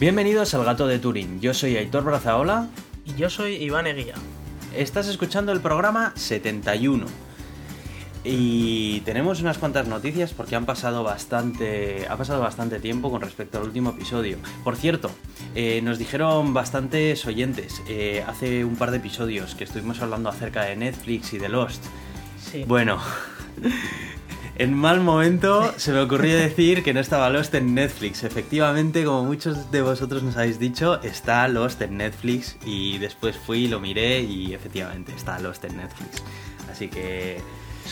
Bienvenidos al Gato de Turín. Yo soy Aitor Brazaola. Y yo soy Iván Eguía. Estás escuchando el programa 71. Y tenemos unas cuantas noticias porque han pasado bastante, ha pasado bastante tiempo con respecto al último episodio. Por cierto, eh, nos dijeron bastantes oyentes eh, hace un par de episodios que estuvimos hablando acerca de Netflix y de Lost. Sí. Bueno, en mal momento se me ocurrió decir que no estaba Lost en Netflix. Efectivamente, como muchos de vosotros nos habéis dicho, está Lost en Netflix y después fui lo miré y efectivamente está Lost en Netflix. Así que...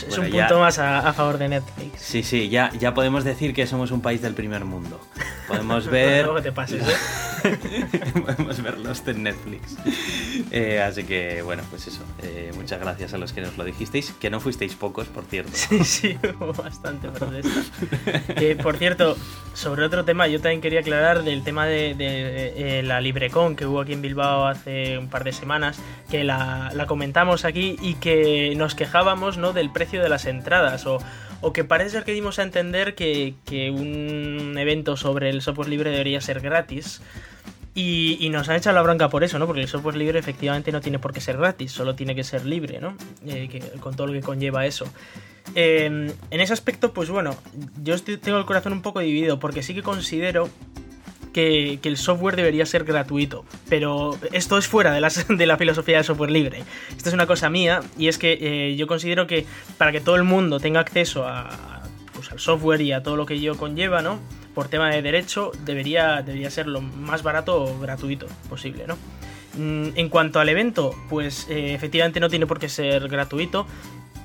Es bueno, un ya- punto más a, a favor de Netflix. Sí, sí, ya, ya podemos decir que somos un país del primer mundo. Podemos ver... Luego te pases, ¿eh? Podemos ver Lost en Netflix. Eh, así que, bueno, pues eso. eh, muchas gracias a los que nos lo dijisteis. Que no fuisteis pocos, por cierto. Sí, sí, hubo bastante protesta. Eh, por cierto, sobre otro tema, yo también quería aclarar del tema de, de, la LibreCon que hubo aquí en Bilbao hace un par de semanas, que la, la comentamos aquí y que nos quejábamos ¿no? del precio de las entradas, o, o que parece ser que dimos a entender que, que un evento sobre el software libre debería ser gratis. Y, y nos han echado la bronca por eso, ¿no? Porque el software libre efectivamente no tiene por qué ser gratis, solo tiene que ser libre, ¿no? Eh, que- con todo lo que conlleva eso. Eh, en ese aspecto, pues bueno, yo tengo el corazón un poco dividido, porque sí que considero que, el software debería ser gratuito. Pero esto es fuera de, la filosofía del software libre. Esto es una cosa mía, y es que eh, yo considero que para que todo el mundo tenga acceso a, pues, al software y a todo lo que ello conlleva, ¿no? Por tema de derecho, debería, debería ser lo más barato o gratuito posible, ¿no? Mm, En cuanto al evento, pues eh, efectivamente no tiene por qué ser gratuito,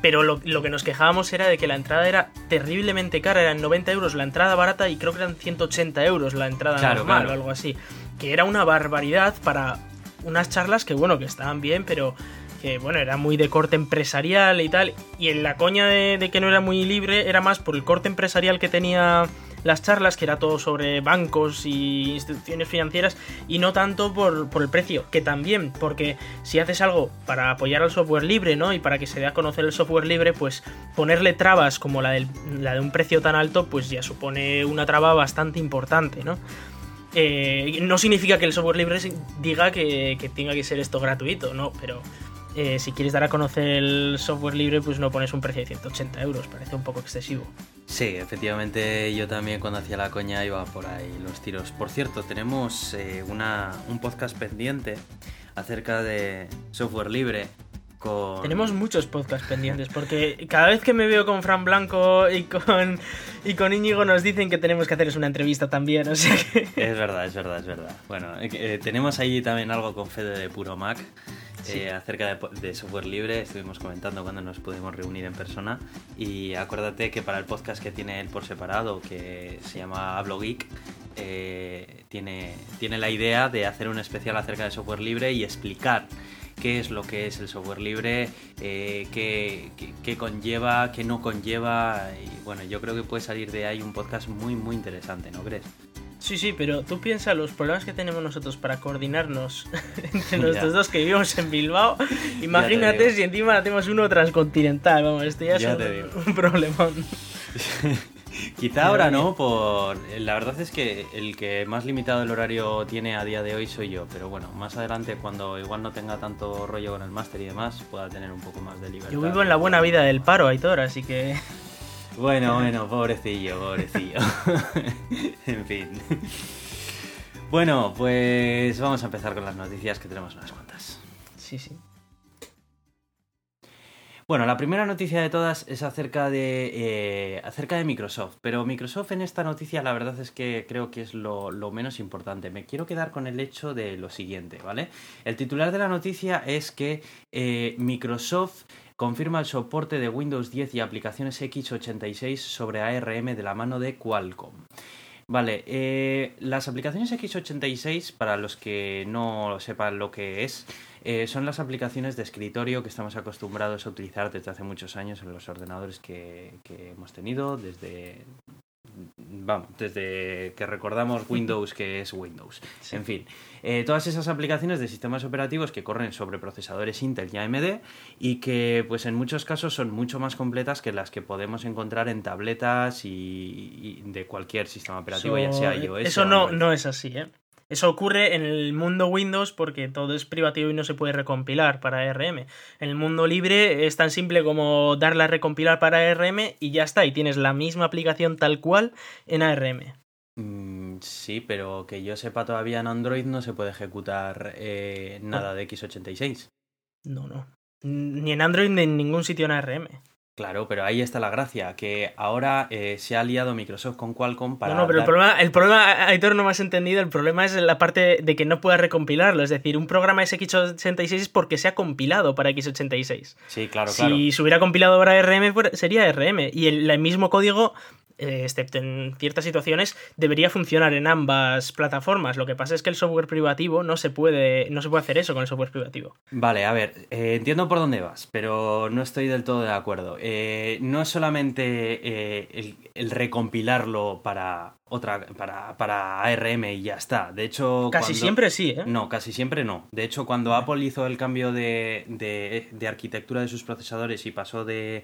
pero lo, lo que nos quejábamos era de que la entrada era terriblemente cara, eran 90 euros la entrada barata y creo que eran 180 euros la entrada Claro, normal claro. o algo así, que era una barbaridad para unas charlas que bueno, que estaban bien, pero que bueno, era muy de corte empresarial y tal, y en la coña de, de que no era muy libre era más por el corte empresarial que tenía las charlas, que era todo sobre bancos y instituciones financieras, y no tanto por, por el precio, que también, porque si haces algo para apoyar al software libre, ¿no? Y para que se dé a conocer el software libre, pues ponerle trabas como la, del- la de un precio tan alto, pues ya supone una traba bastante importante, ¿no? Eh, no significa que el software libre diga que, que tenga que ser esto gratuito, no, pero eh, si quieres dar a conocer el software libre, pues no pones un precio de 180 euros, parece un poco excesivo. Sí, efectivamente yo también cuando hacía la coña iba por ahí los tiros. Por cierto, tenemos eh, una, un podcast pendiente acerca de software libre con... Tenemos muchos podcasts pendientes, porque cada vez que me veo con Fran Blanco y con, y con Íñigo nos dicen que tenemos que hacerles una entrevista también, o sea que... Es verdad, es verdad, es verdad. Bueno, eh, eh, tenemos ahí también algo con Fede de Puro Mac Sí. eh, acerca de, software libre. Estuvimos comentando cuando nos pudimos reunir en persona. Y acuérdate que para el podcast que tiene él por separado, que se llama Hablo Geek, eh, tiene, tiene la idea de hacer un especial acerca de software libre y explicar qué es lo que es el software libre, eh, qué, qué- qué conlleva, qué no conlleva. Y bueno, yo creo que puede salir de ahí un podcast muy, muy interesante, ¿no crees? Sí, sí, pero tú piensas los problemas que tenemos nosotros para coordinarnos entre nosotros dos que vivimos en Bilbao. Imagínate si encima hacemos uno transcontinental, vamos, esto ya, Ya es un, digo. un problemón. Quizá ahora no, por la verdad es que el que más limitado el horario tiene a día de hoy soy yo, pero bueno, más adelante cuando igual no tenga tanto rollo con el máster y demás, pueda tener un poco más de libertad. Yo vivo en la buena vida del paro, Aitor, así que... Bueno, bueno, pobrecillo, pobrecillo. en fin. Bueno, pues vamos a empezar con las noticias que tenemos unas cuantas. Sí, sí. Bueno, la primera noticia de todas es acerca de, eh, acerca de Microsoft, pero Microsoft en esta noticia la verdad es que creo que es lo, lo menos importante. Me quiero quedar con el hecho de lo siguiente, ¿vale? El titular de la noticia es que eh, Microsoft confirma el soporte de Windows 10 y aplicaciones x86 sobre ARM de la mano de Qualcomm. Vale, eh, las aplicaciones x86, para los que no sepan lo que es, eh, son las aplicaciones de escritorio que estamos acostumbrados a utilizar desde hace muchos años en los ordenadores que, que hemos tenido, desde, vamos, desde que recordamos Windows que es Windows. Sí. En fin, eh, todas esas aplicaciones de sistemas operativos que corren sobre procesadores Intel y AMD y que pues en muchos casos son mucho más completas que las que podemos encontrar en tabletas y, y de cualquier sistema operativo, ya sea iOS Eso no, no es así, ¿eh? Eso ocurre en el mundo Windows porque todo es privativo y no se puede recompilar para ARM. En el mundo libre es tan simple como darle a recompilar para ARM y ya está, y tienes la misma aplicación tal cual en ARM. Mm, sí, pero que yo sepa todavía en Android no se puede ejecutar eh, nada de x86. No, no. Ni en Android ni en ningún sitio en ARM. Claro, pero ahí está la gracia, que ahora eh, se ha aliado Microsoft con Qualcomm para... No, no, pero el problema, el problema, Aitor, no me has entendido, el problema es la parte de que no pueda recompilarlo, es decir, un programa es x86 es porque se ha compilado para x86. Sí, claro, claro. Si se hubiera compilado para ARM, pues, sería ARM, y el mismo código excepto en ciertas situaciones, debería funcionar en ambas plataformas. Lo que pasa es que el software privativo no se puede, no se puede hacer eso con el software privativo. Vale, a ver, eh, entiendo por dónde vas, pero no estoy del todo de acuerdo. Eh, no es solamente el, recompilarlo para otra para, para, ARM y ya está. De hecho, casi siempre sí, ¿eh? No, casi siempre no. De hecho, cuando Apple hizo el cambio de, de arquitectura de sus procesadores y pasó de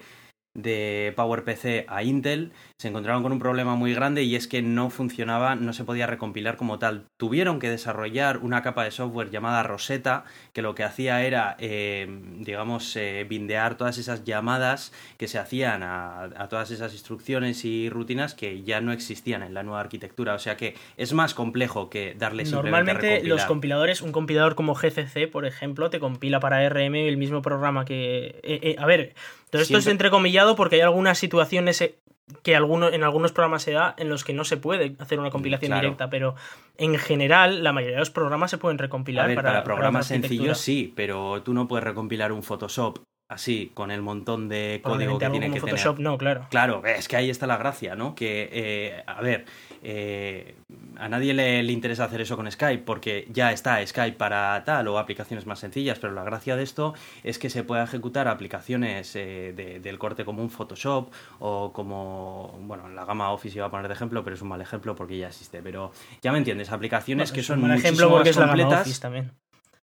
de PowerPC a Intel, se encontraron con un problema muy grande y es que no funcionaba, no se podía recompilar como tal. Tuvieron que desarrollar una capa de software llamada Rosetta, que lo que hacía era, eh, digamos, eh, bindear todas esas llamadas que se hacían a, todas esas instrucciones y rutinas que ya no existían en la nueva arquitectura. O sea que es más complejo que darle simplemente Normalmente los compiladores, un compilador como GCC, por ejemplo, te compila para RM el mismo programa que... Eh, a ver, todo esto es entrecomillado porque hay algunas situaciones eh, que en algunos programas se da en los que no se puede hacer una compilación directa, pero en general la mayoría de los programas se pueden recompilar. para, programas sencillos sí, pero tú no puedes recompilar un Photoshop así, con el montón de código que tiene que Photoshop, no, claro. Claro, es que ahí está la gracia, ¿no? Que, eh, a ver, eh, a nadie le, interesa hacer eso con Skype porque ya está Skype para tal o aplicaciones más sencillas, pero la gracia de esto es que se pueda ejecutar aplicaciones eh, del corte como un Photoshop o como, bueno, la gama Office iba a poner de ejemplo, pero es un mal ejemplo porque ya existe, pero ya me entiendes, aplicaciones que son ejemplo porque más completas. Es también.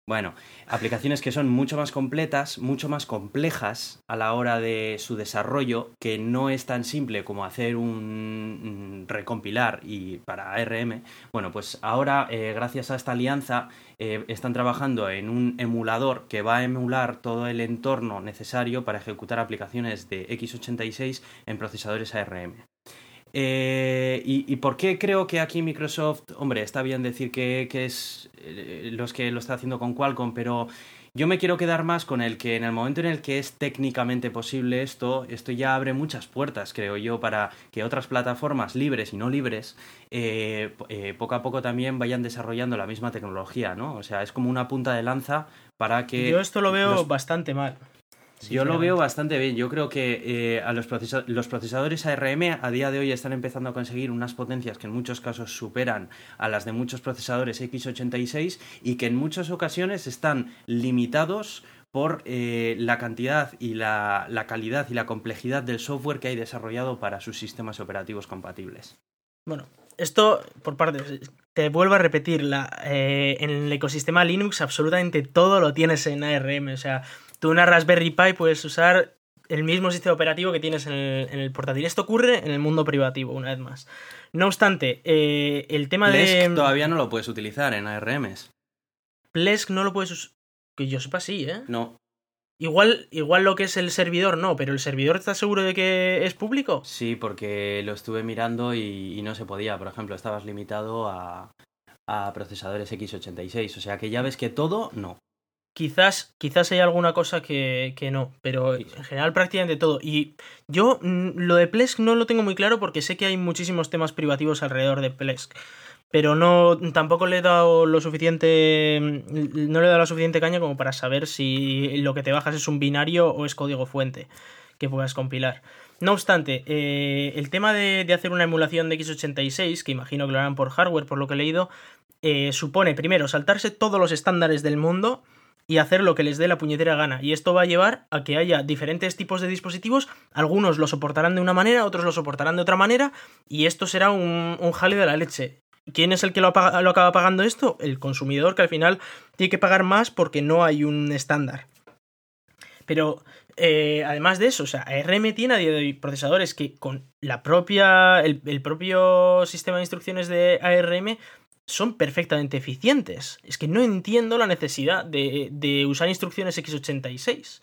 Bueno, aplicaciones que son mucho más completas, mucho más complejas a la hora de su desarrollo, que no es tan simple como hacer un recompilar y para ARM. Bueno, pues ahora, eh, gracias a esta alianza, eh, están trabajando en un emulador que va a emular todo el entorno necesario para ejecutar aplicaciones de x86 en procesadores ARM. Eh, y, por qué creo que aquí Microsoft, hombre, está bien decir que, es eh, los que lo está haciendo con Qualcomm, pero yo me quiero quedar más con el que en el momento en el que es técnicamente posible esto, esto ya abre muchas puertas, creo yo, para que otras plataformas libres y no libres eh, poco a poco también vayan desarrollando la misma tecnología, ¿no? O sea, es como una punta de lanza para que... Yo esto lo veo bastante mal. Yo lo veo bastante bien. Yo creo que eh, a los, procesadores ARM a día de hoy están empezando a conseguir unas potencias que en muchos casos superan a las de muchos procesadores x86 y que en muchas ocasiones están limitados por eh, la cantidad y la, calidad y la complejidad del software que hay desarrollado para sus sistemas operativos compatibles. Bueno, esto por parte, te vuelvo a repetir, la, eh, en el ecosistema Linux absolutamente todo lo tienes en ARM, o sea, tú una Raspberry Pi puedes usar el mismo sistema operativo que tienes en el, portátil. Esto ocurre en el mundo privativo, una vez más. No obstante, eh, el tema de... todavía no lo puedes utilizar en ARMs. Plesk no lo puedes usar... Que yo sepa sí, ¿eh? No. Igual, igual lo que es el servidor no, pero ¿el servidor está seguro de que es público? Sí, porque lo estuve mirando y, y no se podía. Por ejemplo, estabas limitado a, a procesadores x86. O sea que ya ves que todo no. Quizás, quizás hay alguna cosa que, que, no, pero en general prácticamente todo. Y yo mm, lo de Plesk no lo tengo muy claro porque sé que hay muchísimos temas privativos alrededor de Plesk. Pero no, tampoco le he dado lo suficiente. Mm, no le he dado la suficiente caña como para saber si lo que te bajas es un binario o es código fuente que puedas compilar. No obstante, eh, el tema de, hacer una emulación de x86, que imagino que lo harán por hardware, por lo que he leído, eh, supone primero saltarse todos los estándares del mundo y hacer lo que les dé la puñetera gana. Y esto va a llevar a que haya diferentes tipos de dispositivos, algunos lo soportarán de una manera, otros lo soportarán de otra manera, y esto será un, un jale de la leche. ¿Quién es el que lo, lo acaba pagando esto? El consumidor, que al final tiene que pagar más porque no hay un estándar. Pero eh, además de eso, o sea, ARM tiene a día de hoy procesadores que con la propia. El, el, propio sistema de instrucciones de ARM son perfectamente eficientes. Es que no entiendo la necesidad de, de usar instrucciones x86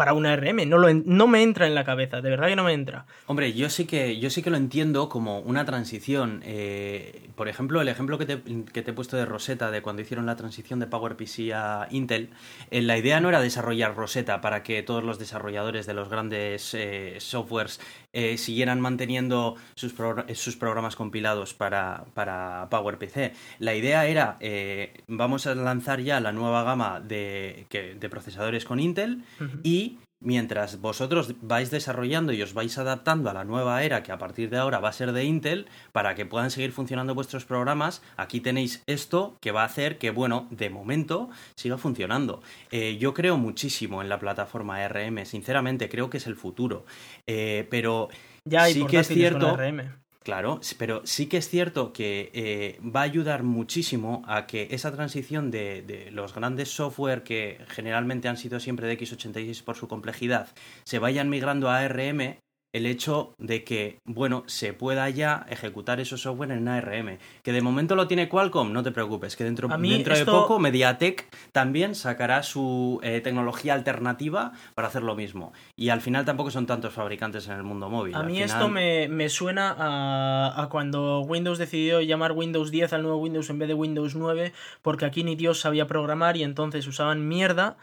para una RM. No, lo, no me entra en la cabeza, de verdad que no me entra. Hombre, yo sí que, yo sí que lo entiendo como una transición. Eh, por ejemplo, el ejemplo que te, que te, he puesto de Rosetta, de cuando hicieron la transición de PowerPC a Intel, eh, la idea no era desarrollar Rosetta para que todos los desarrolladores de los grandes eh, softwares eh, siguieran manteniendo sus, sus programas compilados para, para, PowerPC. La idea era, eh, vamos a lanzar ya la nueva gama de, que, de procesadores con Intel uh -huh. y mientras vosotros vais desarrollando y os vais adaptando a la nueva era que a partir de ahora va a ser de Intel, para que puedan seguir funcionando vuestros programas, aquí tenéis esto que va a hacer que, bueno, de momento siga funcionando. Eh, yo creo muchísimo en la plataforma ARM, sinceramente creo que es el futuro, eh, pero ya hay sí que es cierto... ARM. Claro, pero sí que es cierto que eh, va a ayudar muchísimo a que esa transición de, de, los grandes software que generalmente han sido siempre de x86 por su complejidad se vayan migrando a ARM el hecho de que, bueno, se pueda ya ejecutar esos software en ARM. Que de momento lo tiene Qualcomm, no te preocupes, que dentro, dentro esto... de poco Mediatek también sacará su eh, tecnología alternativa para hacer lo mismo. Y al final tampoco son tantos fabricantes en el mundo móvil. A mí final... esto me, me suena a, a, cuando Windows decidió llamar Windows 10 al nuevo Windows en vez de Windows 9, porque aquí ni Dios sabía programar y entonces usaban mierda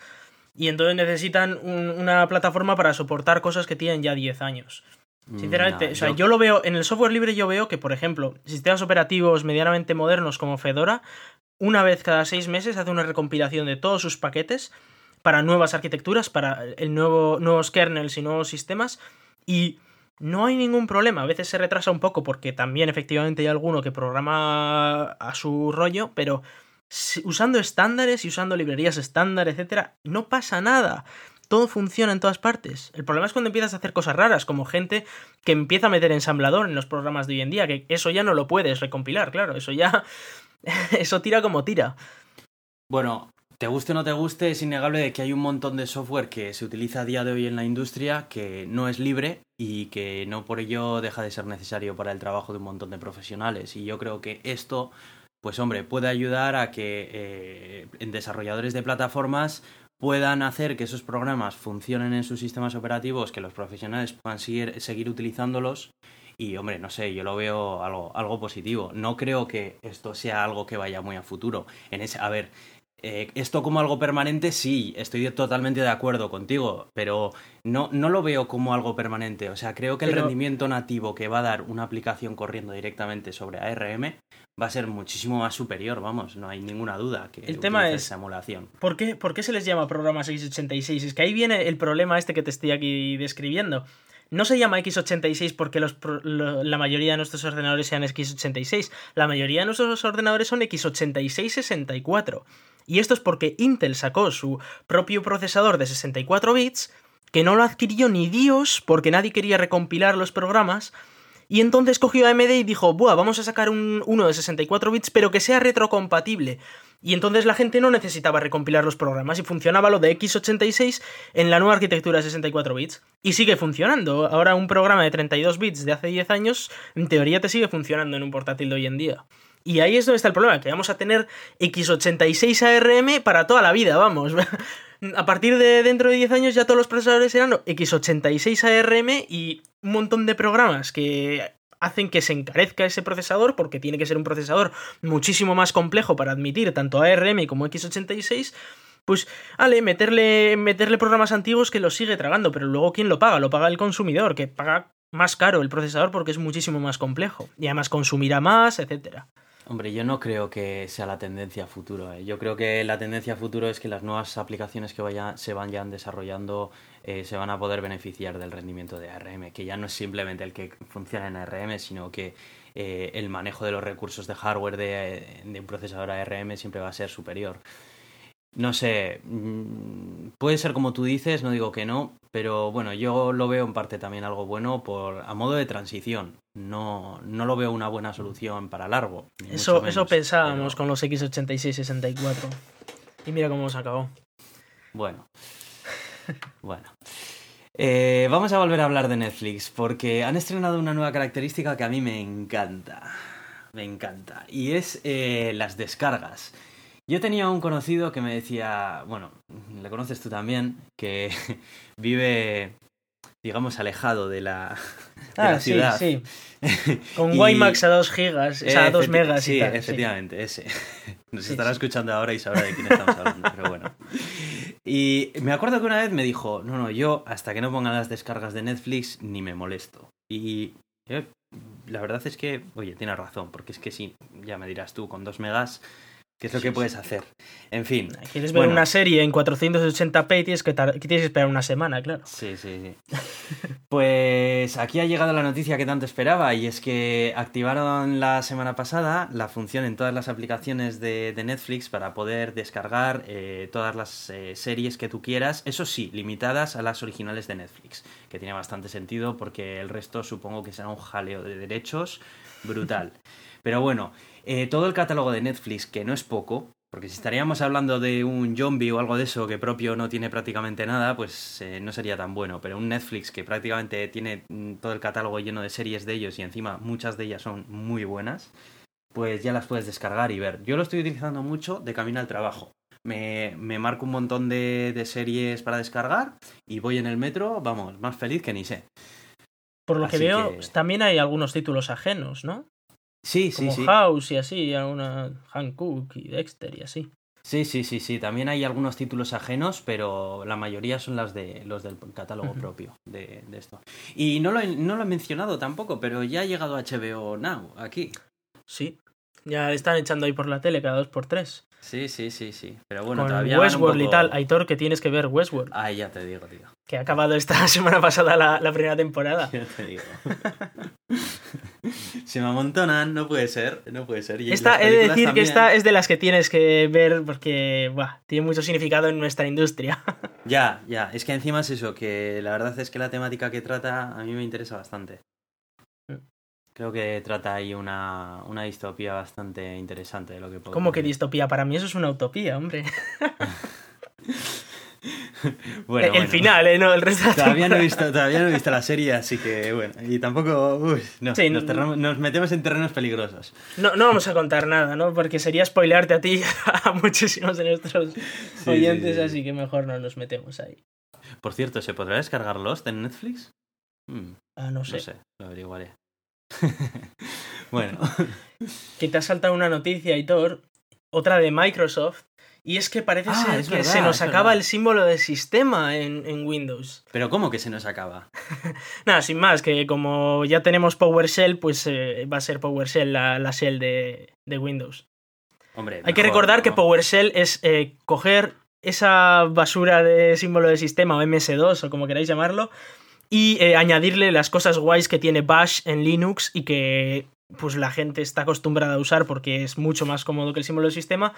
y entonces necesitan un, una plataforma para soportar cosas que tienen ya 10 años. Sinceramente, no, o sea, yo... yo... lo veo, en el software libre yo veo que, por ejemplo, sistemas operativos medianamente modernos como Fedora, una vez cada seis meses hace una recompilación de todos sus paquetes para nuevas arquitecturas, para el nuevo, nuevos kernels y nuevos sistemas, y no hay ningún problema. A veces se retrasa un poco porque también efectivamente hay alguno que programa a su rollo, pero usando estándares y usando librerías estándar, etcétera, no pasa nada. Todo funciona en todas partes. El problema es cuando empiezas a hacer cosas raras, como gente que empieza a meter ensamblador en los programas de hoy en día, que eso ya no lo puedes recompilar, claro, eso ya. eso tira como tira. Bueno, te guste o no te guste, es innegable de que hay un montón de software que se utiliza a día de hoy en la industria que no es libre y que no por ello deja de ser necesario para el trabajo de un montón de profesionales. Y yo creo que esto pues hombre, puede ayudar a que eh, desarrolladores de plataformas puedan hacer que esos programas funcionen en sus sistemas operativos, que los profesionales puedan seguir, seguir utilizándolos. Y hombre, no sé, yo lo veo algo, algo positivo. No creo que esto sea algo que vaya muy a futuro. En ese, a ver, eh, esto como algo permanente, sí, estoy totalmente de acuerdo contigo, pero no, no lo veo como algo permanente. O sea, creo que el pero... rendimiento nativo que va a dar una aplicación corriendo directamente sobre ARM va a ser muchísimo más superior, vamos, no hay ninguna duda que el tema es esa emulación. ¿por qué, ¿Por qué se les llama programas x86? Es que ahí viene el problema este que te estoy aquí describiendo. No se llama x86 porque los, lo, la mayoría de nuestros ordenadores sean x86. La mayoría de nuestros ordenadores son x86-64. Y esto es porque Intel sacó su propio procesador de 64 bits, que no lo adquirió ni Dios porque nadie quería recompilar los programas. Y entonces cogió AMD y dijo, Buah, vamos a sacar un, uno de 64 bits, pero que sea retrocompatible. Y entonces la gente no necesitaba recompilar los programas y funcionaba lo de x86 en la nueva arquitectura de 64 bits. Y sigue funcionando. Ahora un programa de 32 bits de hace 10 años, en teoría te sigue funcionando en un portátil de hoy en día. Y ahí es donde está el problema, que vamos a tener x86 ARM para toda la vida, vamos. a partir de dentro de 10 años ya todos los procesadores serán x86 ARM y un montón de programas que hacen que se encarezca ese procesador porque tiene que ser un procesador muchísimo más complejo para admitir tanto ARM como x86 pues, ale, meterle, meterle programas antiguos que los sigue tragando, pero luego ¿quién lo paga? Lo paga el consumidor, que paga más caro el procesador porque es muchísimo más complejo y además consumirá más, etcétera. Hombre, yo no creo que sea la tendencia a futuro. ¿eh? Yo creo que la tendencia a futuro es que las nuevas aplicaciones que vaya, se vayan desarrollando eh, se van a poder beneficiar del rendimiento de ARM, que ya no es simplemente el que funciona en ARM, sino que eh, el manejo de los recursos de hardware de, de, un procesador ARM siempre va a ser superior. No sé, mm, puede ser como tú dices, no digo que no, pero bueno, yo lo veo en parte también algo bueno por a modo de transición. No, no lo veo una buena solución para largo. Eso, menos, eso pensábamos pero... con los X86-64. Y mira cómo se acabó. Bueno. bueno. Eh, vamos a volver a hablar de Netflix porque han estrenado una nueva característica que a mí me encanta. me encanta. Y es eh, las descargas. Yo tenía un conocido que me decía, bueno, le conoces tú también, que vive, digamos, alejado de la, de Ah, la sí, ciudad. sí. Con Y- WiMAX a 2 gigas, o sea, a 2 Efecti- megas Sí, y tal. sí. efectivamente, ese. Nos Sí, estará escuchando ahora y sabrá de quién estamos hablando, pero bueno. Y me acuerdo que una vez me dijo, no, no, yo hasta que no pongan las descargas de Netflix ni me molesto. Y la verdad es que, oye, tiene razón, porque es que sí, ya me dirás tú, con 2 megas, ¿qué es lo que puedes hacer? En fin. Quieres ver Bueno. una serie en 480p y tienes que, que tienes que esperar una semana, claro. Sí, sí, sí. Pues aquí ha llegado la noticia que tanto esperaba y es que activaron la semana pasada la función en todas las aplicaciones de, de Netflix para poder descargar eh, todas las eh, series que tú quieras, eso sí, limitadas a las originales de Netflix, que tiene bastante sentido porque el resto supongo que será un jaleo de derechos brutal. Pero bueno, eh, todo el catálogo de Netflix, que no es poco, porque si estaríamos hablando de un zombie o algo de eso que propio no tiene prácticamente nada, pues eh, no sería tan bueno. Pero un Netflix que prácticamente tiene mm, todo el catálogo lleno de series de ellos y encima muchas de ellas son muy buenas, pues ya las puedes descargar y ver. Yo lo estoy utilizando mucho de camino al trabajo. Me, me marco un montón de, de series para descargar y voy en el metro, vamos, más feliz que ni sé. Por lo que veo, que- también hay algunos títulos ajenos, ¿no? Sí, sí, Como sí. House y así, alguna Hancock y Dexter y así. Sí, sí, sí, sí. También hay algunos títulos ajenos, pero la mayoría son las de los del catálogo propio de, de esto. Y no lo, he, no lo he mencionado tampoco, pero ya ha llegado HBO Now aquí. Sí. Ya le están echando ahí por la tele cada dos por tres. Sí, sí, sí, sí. Pero bueno, Con todavía Westworld y tal. Aitor, que tienes que ver Westworld. Ah, ya te digo, tío. Que ha acabado esta semana pasada la, la primera temporada. Ya te digo. Se me amontonan, no puede ser, no puede ser. Y Esta, he de decir que esta es de las que tienes que ver porque buah, tiene mucho significado en nuestra industria. Ya, ya. Es que encima es eso, que la verdad es que la temática que trata a mí me interesa bastante. Creo que trata ahí una, una distopía bastante interesante de lo que podemos ¿Cómo que distopía? Para mí eso es una utopía, hombre. Bueno, el bueno. final, ¿eh? No, el resto Todavía no, he visto, todavía no he visto la serie, así que bueno. Y tampoco. uy, no, Sí, nos, metemos en terrenos peligrosos. No, no vamos a contar nada, ¿no? Porque sería spoilearte a ti y a muchísimos de nuestros sí, oyentes, sí. así que mejor no nos metemos ahí. Por cierto, ¿se podrá descargar Lost en Netflix? Hmm, Ah, no sé. no sé, lo averiguaré. bueno, Que te ha saltado una noticia, Aitor, otra de Microsoft, y es que parece Ah, ser que verdad, se nos acaba verdad. el símbolo de sistema en, en Windows. pero ¿cómo que se nos acaba? Nada, sin más, que como ya tenemos PowerShell, pues eh, va a ser PowerShell la, la shell de, de Windows. Hombre, Hay que recordar ¿no? que PowerShell es eh, coger esa basura de símbolo de sistema o MS2 o como queráis llamarlo y eh, añadirle las cosas guays que tiene Bash en Linux y que pues la gente está acostumbrada a usar porque es mucho más cómodo que el símbolo de sistema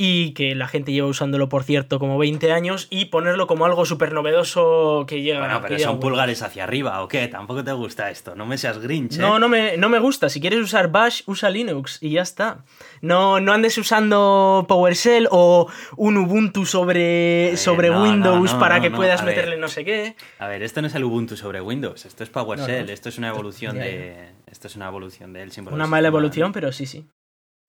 y que la gente lleva usándolo por cierto como 20 años y ponerlo como algo súper novedoso que llega Bueno, pero son pulgares hacia arriba, ¿o qué? Tampoco te gusta esto. No me seas Grinch, ¿eh? No, no me, no me gusta. Si quieres usar Bash, usa Linux y ya está. No, no andes usando PowerShell o un Ubuntu sobre, ver, sobre no, Windows no, para que puedas ver. meterle no sé qué. A ver, esto no es el Ubuntu sobre Windows, esto es PowerShell, esto es una evolución de... Esto es una evolución del símbolo Una mala evolución, pero sí, sí.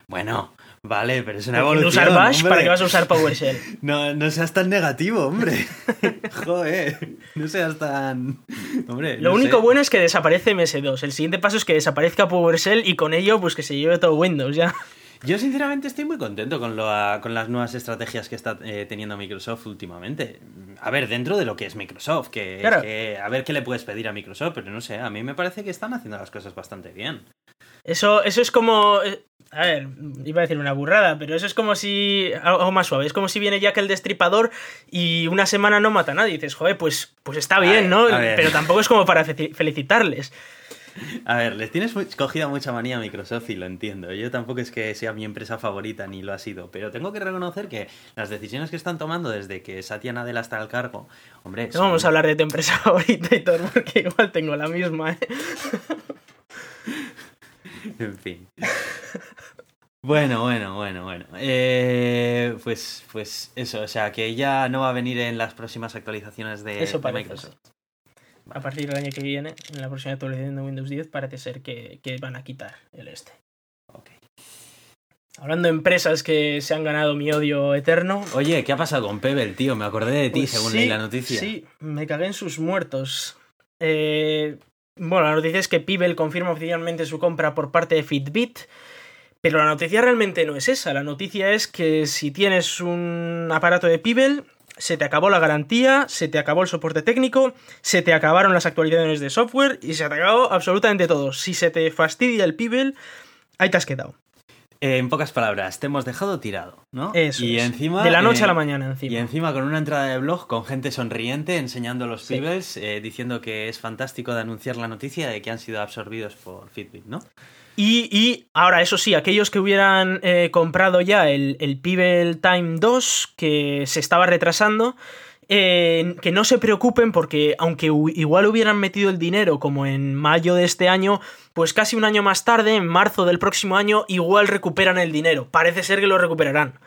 Bueno, vale, pero es una evolución. usar Bash, hombre. ¿para qué vas a usar PowerShell? No, no seas tan negativo, hombre. Joder, no seas tan... Hombre, Lo no único sé. bueno es que desaparece MS2. El siguiente paso es que desaparezca PowerShell y con ello, pues que se lleve todo Windows ya. Yo sinceramente estoy muy contento con, lo, con las nuevas estrategias que está eh, teniendo Microsoft últimamente. A ver, dentro de lo que es Microsoft, que, Claro. que a ver qué le puedes pedir a Microsoft, pero no sé, a mí me parece que están haciendo las cosas bastante bien. Eso, eso es como. A ver, iba a decir una burrada, pero eso es como si. Algo más suave. Es como si viene Jack el Destripador y una semana no mata a nadie. Y dices, joder, pues, pues está bien, ¿no? Pero tampoco es como para fe- felicitarles. A ver, les tienes cogida mucha manía a Microsoft y lo entiendo. Yo tampoco es que sea mi empresa favorita ni lo ha sido, pero tengo que reconocer que las decisiones que están tomando desde que Satya Nadella está al cargo, hombre, No son- vamos a hablar de tu empresa favorita y todo, porque igual tengo la misma, ¿eh? En fin. Bueno, bueno, bueno, bueno. Eh, pues, pues eso, o sea, que ya no va a venir en las próximas actualizaciones de, Eso de. Microsoft. A partir del año que viene, en la próxima actualización de Windows 10, parece ser que, que van a quitar el este. Hablando de empresas que se han ganado mi odio eterno. Oye, ¿qué ha pasado con Pebble, tío? Me acordé de ti Pues según sí, leí la noticia. Sí, me cagué en sus muertos. Eh, bueno, la noticia es que Pibel confirma oficialmente su compra por parte de Fitbit. Pero la noticia realmente no es esa. La noticia es que si tienes un aparato de Pibel, se te acabó la garantía, se te acabó el soporte técnico, se te acabaron las actualizaciones de software y se te acabó absolutamente todo. Si se te fastidia el Pibel, ahí te has quedado. Eh, en pocas palabras, te hemos dejado tirado, ¿no? Eso y es. encima. De la noche eh, a la mañana, encima. Y encima con una entrada de blog con gente sonriente enseñando los Sí. Eh, diciendo que es fantástico de anunciar la noticia de que han sido absorbidos por Fitbit, ¿no? Y, y ahora, eso sí, aquellos que hubieran eh, comprado ya el, el Pibel Time 2, que se estaba retrasando, eh, que no se preocupen porque aunque igual hubieran metido el dinero como en mayo de este año, pues casi un año más tarde, en marzo del próximo año, igual recuperan el dinero. Parece ser que lo recuperarán.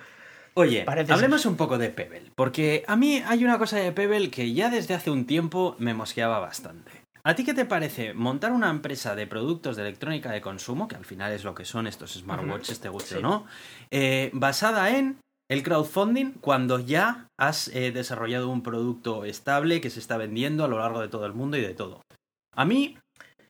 Oye, Parece hablemos un poco de Pebble, porque a mí hay una cosa de Pebble que ya desde hace un tiempo me mosqueaba bastante. ¿A ti qué te parece montar una empresa de productos de electrónica de consumo, que al final es lo que son estos smartwatches, te guste o no, eh, basada en el crowdfunding cuando ya has eh, desarrollado un producto estable que se está vendiendo a lo largo de todo el mundo y de todo? A mí,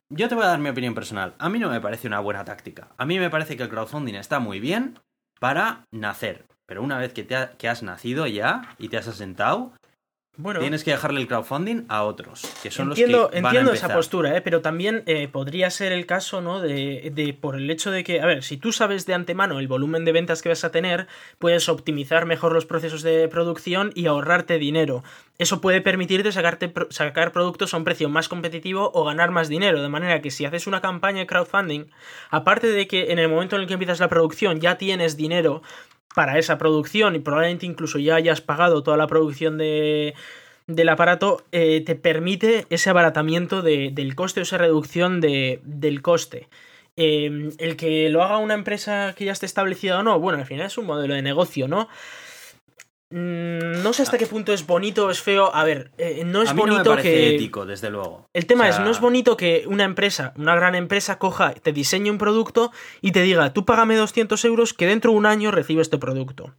yo te voy a dar mi opinión personal. A mí no me parece una buena táctica. A mí me parece que el crowdfunding está muy bien para nacer. Pero una vez que, te que has nacido ya y te has asentado, Bueno, tienes que dejarle el crowdfunding a otros, que son entiendo, los que van entiendo a esa postura, ¿eh? pero también eh, podría ser el caso, ¿no? De, de por el hecho de que, a ver, si tú sabes de antemano el volumen de ventas que vas a tener, puedes optimizar mejor los procesos de producción y ahorrarte dinero. Eso puede permitirte sacarte, pro- sacar productos a un precio más competitivo o ganar más dinero. De manera que si haces una campaña de crowdfunding, aparte de que en el momento en el que empiezas la producción ya tienes dinero para esa producción y probablemente incluso ya hayas pagado toda la producción de, del aparato, eh, te permite ese abaratamiento de- del coste o esa reducción de- del coste. Eh, el que lo haga una empresa que ya esté establecida o no, bueno, al final es un modelo de negocio, ¿no? Mm, No sé hasta qué punto es bonito o es feo. A ver, eh, no es a mí bonito no me que. ético, desde luego. El tema O es, no es bonito que una empresa, una gran empresa, coja, te diseñe un producto y te diga, tú págame 200 euros que dentro de un año recibe este producto.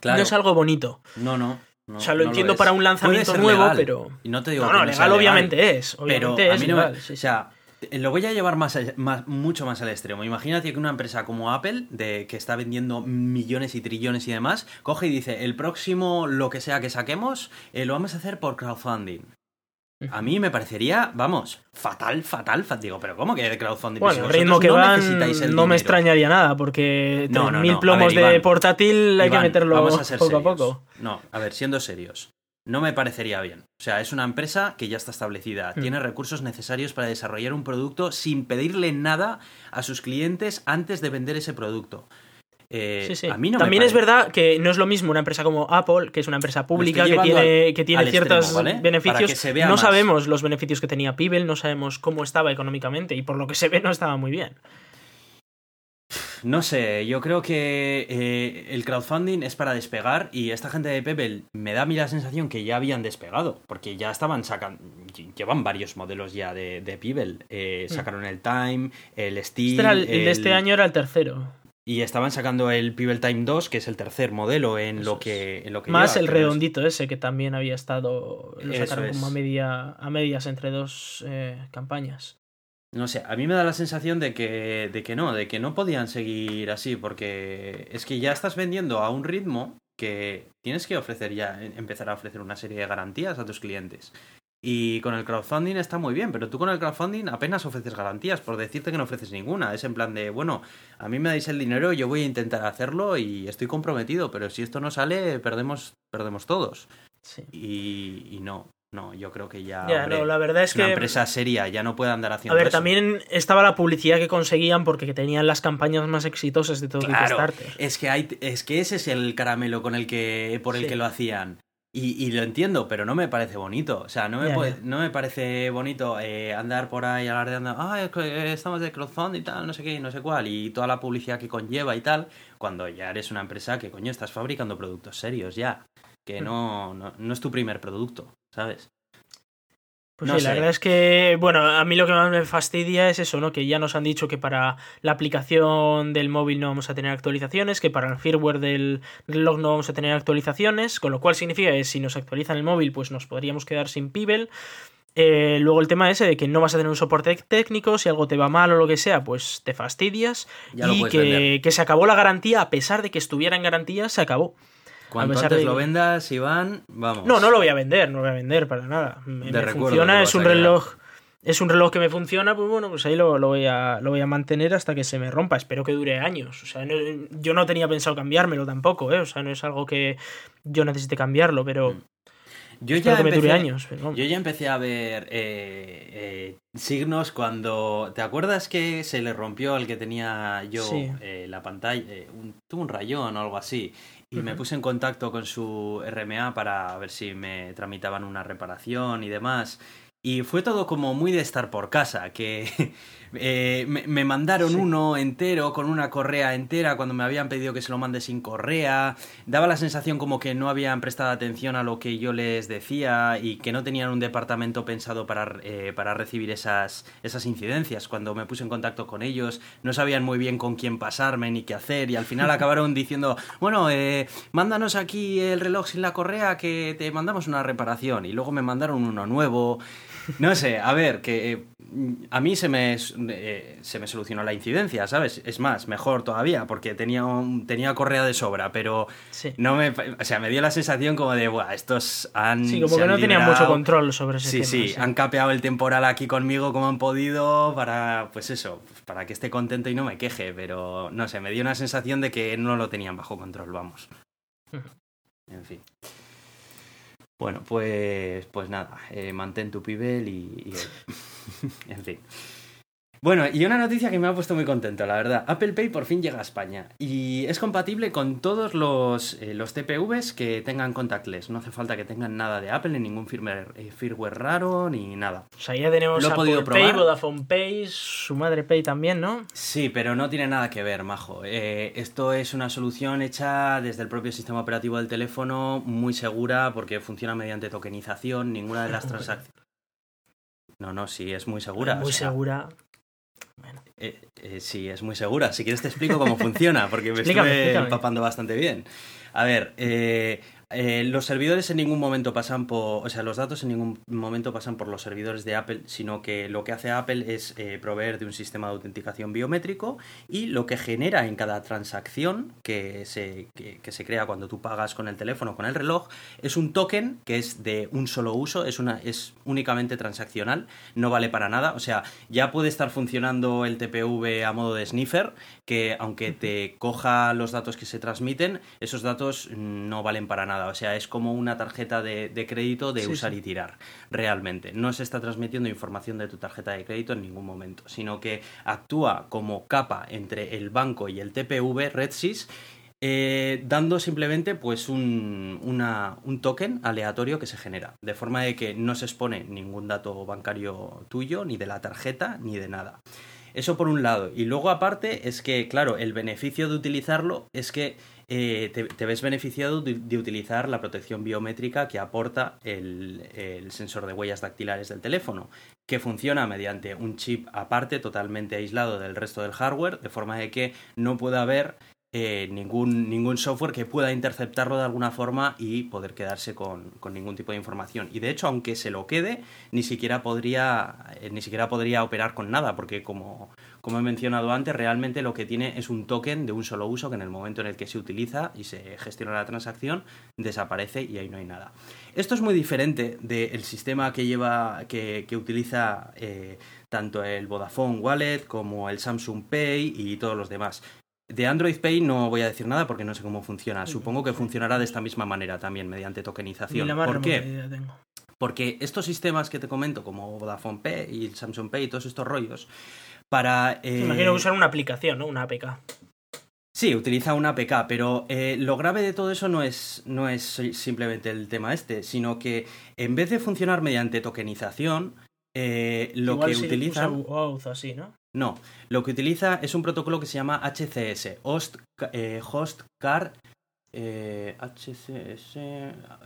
Claro, No es algo bonito. no, no, no, o sea, lo no entiendo para un lanzamiento nuevo, legal, pero... Y no te digo No, que legal obviamente es. Pero Obviamente a es mí no me- legal, sí. O sea, lo voy a llevar más, mucho más al extremo. Imagínate que una empresa como Apple, de, que está vendiendo millones y trillones y demás, coge y dice, el próximo lo que sea que saquemos, eh, lo vamos a hacer por crowdfunding. A mí me parecería, vamos, fatal, fatal, fatal. Digo, pero ¿cómo que de crowdfunding? Bueno, Si el ritmo que no van el no me extrañaría nada, porque No, no, plomos ver, de portátil hay que meterlo vamos a ser poco a poco. No, a ver, siendo serios. No me parecería bien. O sea, es una empresa que ya está establecida, Mm. tiene recursos necesarios para desarrollar un producto sin pedirle nada a sus clientes antes de vender ese producto. Eh, Sí, sí. A mí no me También es verdad que no es lo mismo una empresa como Apple, que es una empresa pública que tiene, que tiene ciertos extremo, ¿vale? Para beneficios. no más. sabemos los beneficios que tenía Pibel, no sabemos cómo estaba económicamente y por lo que se ve no estaba muy bien. No sé, yo creo que eh, el crowdfunding es para despegar y esta gente de Pebble me da a mí la sensación que ya habían despegado, porque ya estaban sacando, llevan varios modelos ya de, de Pebble. Eh, Mm. sacaron el Time, el Steel, Este era el, el de este año era el tercero. Y estaban sacando el Pebble Time 2, que es el tercer modelo en Eso lo que, en lo que Más lleva, el es- redondito ese que también había estado. Lo sacaron como a, media, a medias entre dos eh, campañas. No sé, a mí me da la sensación de que, de que no, de que no podían seguir así, porque es que ya estás vendiendo a un ritmo que tienes que ofrecer ya, em- empezar a ofrecer una serie de garantías a tus clientes. Y con el crowdfunding está muy bien, pero tú con el crowdfunding apenas ofreces garantías, por decirte que no ofreces ninguna. Es en plan de, bueno, a mí me dais el dinero, yo voy a intentar hacerlo y estoy comprometido, pero si esto no sale, perdemos, perdemos todos. Sí. Y, y no, no, yo creo que ya... Ya, hombre, no, la verdad es es una que. empresa seria, ya no puede andar A haciendo ver, eso. también estaba la publicidad que conseguían porque tenían las campañas más exitosas de todo Claro, Kickstarter. es que hay, es que ese es el caramelo con el que, por el Sí. que lo hacían. Y, y lo entiendo, pero no me parece bonito. O sea, no me, puede- no me parece bonito eh, andar por ahí alardeando, ah, es que, estamos de crowdfunding y tal, no sé qué, no sé cuál, y toda la publicidad que conlleva y tal, cuando ya eres una empresa que, coño, estás fabricando productos serios ya. Que Mm. no, no, no es tu primer producto, ¿sabes? Pues sí, la verdad es que, bueno, a mí lo que más me fastidia es eso, ¿no? Que ya nos han dicho que para la aplicación del móvil no vamos a tener actualizaciones, que para el firmware del reloj no vamos a tener actualizaciones, con lo cual significa que si nos actualizan el móvil, pues nos podríamos quedar sin Pibel. Eh, luego el tema ese de que no vas a tener un soporte técnico, si algo te va mal o lo que sea, pues te fastidias. y que, que, se acabó la garantía, a pesar de que estuviera en garantía, se acabó. Cuanto antes lo vendas, Iván, vamos. No, no lo voy a vender, no lo voy a vender para nada. Me, funciona, es un reloj. Es un reloj que me funciona, pues bueno, pues ahí lo, voy a, lo voy a mantener hasta que se me rompa. Espero que dure años. O sea, yo no tenía pensado cambiarmelo tampoco, ¿eh? O sea, no es algo que yo necesite cambiarlo, pero. Mm. Yo ya, empecé, años, yo ya empecé a ver eh, eh, signos cuando. ¿Te acuerdas que se le rompió al que tenía yo eh, la pantalla? tuvo un rayón o algo así y me puse en contacto con su RMA para ver si me tramitaban una reparación y demás. Y fue todo como muy de estar por casa, que eh, me, mandaron uno entero con una correa entera cuando me habían pedido que se lo mande sin correa. Daba la sensación como que no habían prestado atención a lo que yo les decía y que no tenían un departamento pensado para, eh, para recibir esas, esas incidencias. Cuando me puse en contacto con ellos, no sabían muy bien con quién pasarme ni qué hacer y al final acabaron diciendo, bueno, eh, mándanos aquí el reloj sin la correa que te mandamos una reparación. Y luego me mandaron uno nuevo. No sé, a ver, que a mí se me, eh, se me solucionó la incidencia, ¿sabes? Es más, mejor todavía, porque tenía, tenía correa de sobra, pero no me, o sea, me dio la sensación como de, Buah, estos han... Sí, como que no tenían mucho control sobre ese sí, Sí, sí, han capeado el temporal aquí conmigo como han podido para, pues eso, para que esté contento y no me queje, pero no sé, me dio una sensación de que no lo tenían bajo control, vamos. En fin. Bueno, pues, pues nada, eh, mantén tu pibel y, y en fin. Bueno, y una noticia que me ha puesto muy contento, la verdad. Apple Pay por fin llega a España y es compatible con todos los, eh, los TPVs que tengan contactless. No hace falta que tengan nada de Apple, ni ningún firmware, eh, firmware raro, ni nada. O sea, ya tenemos Lo Apple Pay, Vodafone Pay, su madre Pay también, ¿no? Sí, pero no tiene nada que ver, majo. Eh, esto es una solución hecha desde el propio sistema operativo del teléfono, muy segura porque funciona mediante tokenización. Ninguna de las transacciones... No, no, sí, es muy segura. Muy segura. Eh, eh, sí, es muy segura. Si quieres te explico cómo funciona, porque me estoy empapando bastante bien. A ver, eh, eh, los servidores en ningún momento pasan por, o sea, los datos en ningún momento pasan por los servidores de Apple, sino que lo que hace Apple es eh, proveer de un sistema de autenticación biométrico y lo que genera en cada transacción que se, que, se crea cuando tú pagas con el teléfono, con el reloj, es un token que es de un solo uso, es, una, es únicamente transaccional, no vale para nada, o sea, ya puede estar funcionando el TPV a modo de sniffer, que aunque te coja los datos que se transmiten, esos datos no valen para nada o sea, es como una tarjeta de, crédito de usar y tirar, realmente. No se está transmitiendo información de tu tarjeta de crédito en ningún momento, sino que actúa como capa entre el banco y el TPV, RedSys, eh, dando simplemente pues un, un, token aleatorio que se genera, de forma de que no se expone ningún dato bancario tuyo, ni de la tarjeta, ni de nada. Eso por un lado. Y luego aparte es que, claro, el beneficio de utilizarlo es que eh, te, ves beneficiado de, utilizar la protección biométrica que aporta el, sensor de huellas dactilares del teléfono, que funciona mediante un chip aparte, totalmente aislado del resto del hardware, de forma de que no pueda haber eh, ningún, ningún software que pueda interceptarlo de alguna forma y poder quedarse con, ningún tipo de información. Y de hecho, aunque se lo quede, ni siquiera podría, eh, ni siquiera podría operar con nada, porque como, como he mencionado antes, realmente lo que tiene es un token de un solo uso que en el momento en el que se utiliza y se gestiona la transacción, desaparece y ahí no hay nada. Esto es muy diferente del sistema que lleva, que, utiliza eh, tanto el Vodafone Wallet como el Samsung Pay y todos los demás. De Android Pay no voy a decir nada porque no sé cómo funciona. Supongo que funcionará de esta misma manera también, mediante tokenización. ¿Por qué? Porque estos sistemas que te comento, como Vodafone Pay y Samsung Pay y todos estos rollos, para... Eh... Imagino usar una aplicación, ¿no? Una APK. Sí, utiliza una APK, pero eh, lo grave de todo eso no es, no es simplemente el tema este, sino que en vez de funcionar mediante tokenización, eh, lo que utiliza... así, ¿no? No, lo que utiliza es un protocolo que se llama HCS, Host, eh, Host Car Eh, HCS,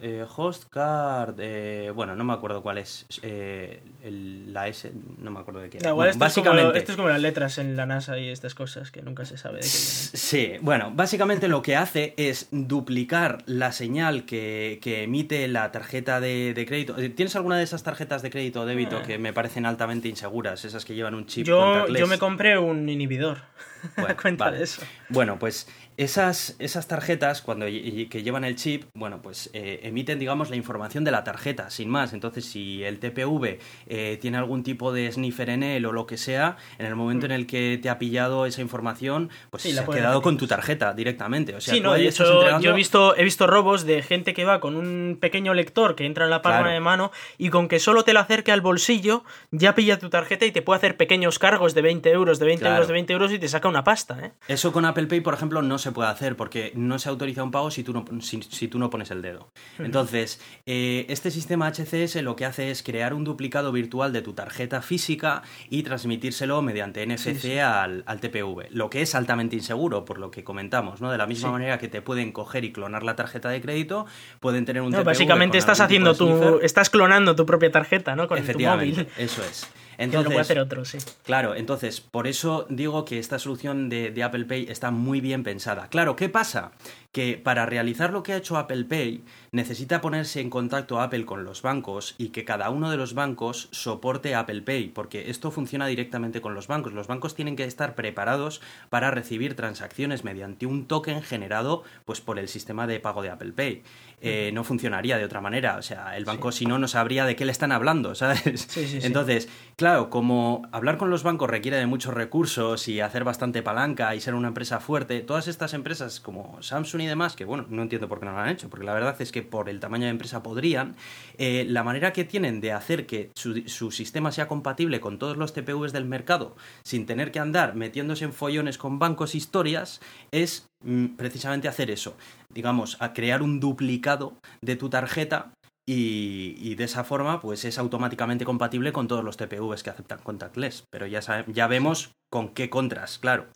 eh, Hostcard, eh, bueno, no me acuerdo cuál es eh, el- la S, no me acuerdo de qué. era. Bueno, esto, es como, básicamente, esto es como las letras en la NASA y estas cosas que nunca se sabe de qué. Sí, bueno, básicamente lo que hace es duplicar la señal que, que emite la tarjeta de, de crédito. Eh, ¿Tienes alguna de esas tarjetas de crédito o débito Ah. que me parecen altamente inseguras? Esas que llevan un chip Yo, contactless. yo me compré un inhibidor. Bueno, cuenta vale. de eso. Bueno, pues esas, esas tarjetas, cuando que llevan el chip, bueno, pues eh, emiten, digamos, la información de la tarjeta, sin más. Entonces, si el TPV eh, tiene algún tipo de sniffer en él o lo que sea, en el momento en el que te ha pillado esa información, pues. Sí, se la ha quedado con tu tarjeta directamente. O sea, sí, no, de hecho, entregando- yo he visto, he visto robos de gente que va con un pequeño lector que entra en la palma Claro. de mano y con que solo te la acerque al bolsillo, ya pilla tu tarjeta y te puede hacer pequeños cargos de 20 euros, de 20 Claro. euros, de 20 euros y te saca una pasta, ¿eh? Eso con Apple Pay, por ejemplo, no se puede hacer porque no se autoriza un pago si tú no, si, si tú no pones el dedo. Entonces, eh, este sistema HCS lo que hace es crear un duplicado virtual de tu tarjeta física y transmitírselo mediante NFC Sí, sí. Al, al TPV, lo que es altamente inseguro, por lo que comentamos, ¿no? De la misma Sí. manera que te pueden coger y clonar la tarjeta de crédito, pueden tener un No, TPV básicamente estás haciendo tu. sniffer. Estás clonando tu propia tarjeta, ¿no? Con tu Efectivamente, móvil. eso es. Que lo puede Entonces, hacer otro, sí. Claro, entonces, por eso digo que esta solución de, de Apple Pay está muy bien pensada. Claro, ¿qué pasa? Que para realizar lo que ha hecho Apple Pay, necesita ponerse en contacto Apple con los bancos y que cada uno de los bancos soporte Apple Pay, porque esto funciona directamente con los bancos. Los bancos tienen que estar preparados para recibir transacciones mediante un token generado pues, por el sistema de pago de Apple Pay. Eh, no funcionaría de otra manera. O sea, el banco, si no, no sabría de qué le están hablando, ¿sabes? Sí, sí, sí. Entonces, claro, como hablar con los bancos requiere de muchos recursos y hacer bastante palanca y ser una empresa fuerte, todas estas empresas como Samsung y demás, que bueno, no entiendo por qué no lo han hecho, porque la verdad es que por el tamaño de empresa podrían, eh, la manera que tienen de hacer que su, sistema sea compatible con todos los TPVs del mercado, sin tener que andar metiéndose en follones con bancos historias, es mm, precisamente hacer eso. Digamos, a crear un duplicado de tu tarjeta y, y de esa forma, pues es automáticamente compatible con todos los TPVs que aceptan contactless. Pero ya, sabe- ya vemos con qué contras, claro.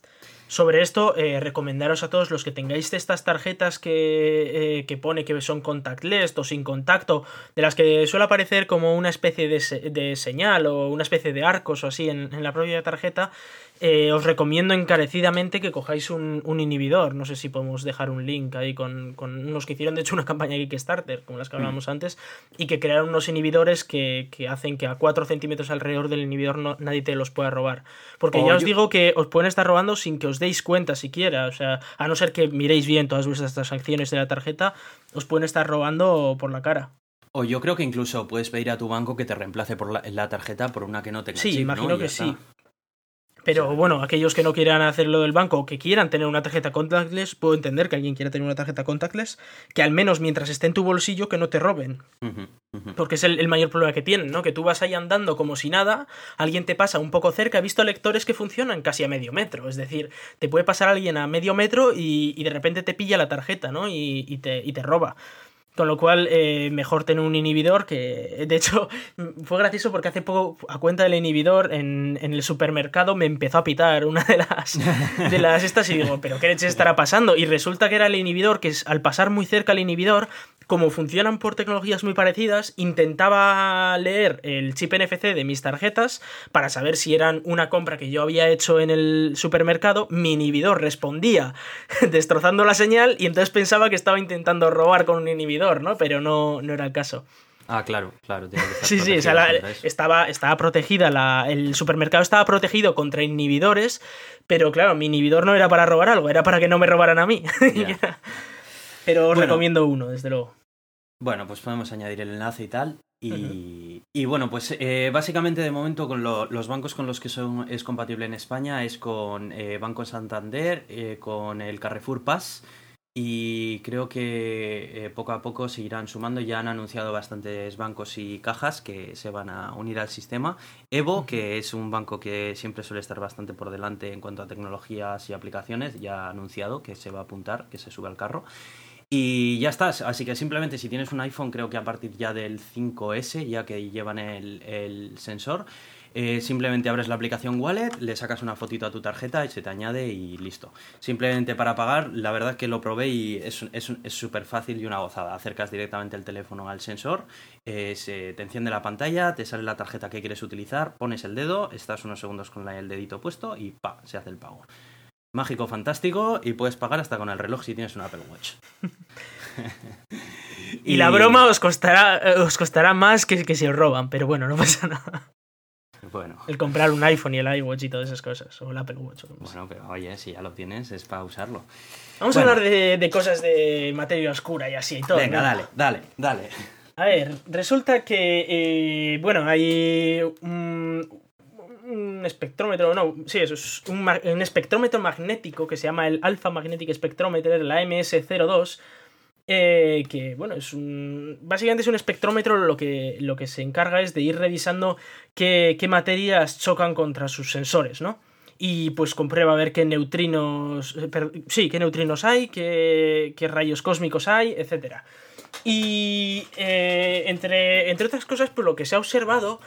Sobre esto, eh, recomendaros a todos los que tengáis estas tarjetas que, eh, que pone que son contactless o sin contacto, de las que suele aparecer como una especie de, se- de señal o una especie de arcos o así en, en la propia tarjeta, eh, os recomiendo encarecidamente que cojáis un, un inhibidor. No sé si podemos dejar un link ahí con, con unos que hicieron, de hecho, una campaña de Kickstarter, como las que hablábamos antes, y que crearon unos inhibidores que, que hacen que a 4 centímetros alrededor del inhibidor no- nadie te los pueda robar. Porque O ya os yo- digo que os pueden estar robando sin que os deis cuenta siquiera. O sea, a no ser que miréis bien todas vuestras transacciones de la tarjeta, os pueden estar robando por la cara. O yo creo que incluso puedes pedir a tu banco que te reemplace por la, la tarjeta por una que no tenga Sí, imagino que sí. Pero bueno, aquellos que no quieran hacerlo del banco o que quieran tener una tarjeta contactless, puedo entender que alguien quiera tener una tarjeta contactless, que al menos mientras esté en tu bolsillo que no te roben. Porque es el, el mayor problema que tienen, ¿no? Que tú vas ahí andando como si nada, alguien te pasa un poco cerca, he visto lectores que funcionan casi a medio metro, es decir, te puede pasar alguien a medio metro y, y de repente te pilla la tarjeta, ¿no? Y, y te, y te roba. Con lo cual, eh, mejor tener un inhibidor que, de hecho, fue gracioso porque hace poco, a cuenta del inhibidor, en, en el supermercado me empezó a pitar una de las, de las estas y digo, pero ¿qué leche estará pasando? Y resulta que era el inhibidor que es, al pasar muy cerca al inhibidor, como funcionan por tecnologías muy parecidas, intentaba leer el chip NFC de mis tarjetas para saber si eran una compra que yo había hecho en el supermercado. Mi inhibidor respondía destrozando la señal y entonces pensaba que estaba intentando robar con un inhibidor, ¿no? Pero no, no era el caso. Ah, claro, claro. tiene que estar Sí, sí, o sea, la- estaba, estaba protegida, la, el supermercado estaba protegido contra inhibidores, pero claro, mi inhibidor no era para robar algo, era para que no me robaran a mí. Pero os Bueno. recomiendo uno, desde luego. Bueno, pues podemos añadir el enlace y tal. Y, y bueno, pues eh, básicamente de momento con lo- los bancos con los que son, es compatible en España es con eh, Banco Santander, eh, con el Carrefour Pass y creo que eh, poco a poco se irán sumando. Ya han anunciado bastantes bancos y cajas que se van a unir al sistema. Evo, que es un banco que siempre suele estar bastante por delante en cuanto a tecnologías y aplicaciones, ya ha anunciado que se va a apuntar, que se sube al carro. Y ya estás. Así que simplemente si tienes un iPhone, creo que a partir ya del 5S, ya que llevan el, el sensor, eh, simplemente abres la aplicación Wallet, le sacas una fotito a tu tarjeta y se te añade y listo. Simplemente para pagar, la verdad es que lo probé y es súper es, fácil y una gozada. Acercas directamente el teléfono al sensor, eh, se te enciende la pantalla, te sale la tarjeta que quieres utilizar, pones el dedo, estás unos segundos con el dedito puesto y pa, se hace el pago. Mágico, fantástico y puedes pagar hasta con el reloj si tienes un Apple Watch. y, la broma os costará, os costará más que, que si os roban, pero bueno, no pasa nada. Bueno. El comprar un iPhone y el iWatch y todas esas cosas. O el Apple Watch. bueno, pero oye, si ya lo tienes, es para usarlo. Vamos a hablar de, cosas de materia oscura y así y todo. Venga, dale, dale, dale. A ver, resulta que, eh, bueno, hay un, espectrómetro, no, sí, eso es un, un, espectrómetro magnético que se llama el Alpha Magnetic Spectrometer, la MS02, eh, que bueno, es un. Básicamente es un espectrómetro, lo que, lo que se encarga es de ir revisando qué, materias chocan contra sus sensores, ¿no? Y pues comprueba a ver qué neutrinos. Eh, sí, qué neutrinos hay, qué, rayos cósmicos hay, etc. Y eh, entre, entre otras cosas, pues lo que se ha observado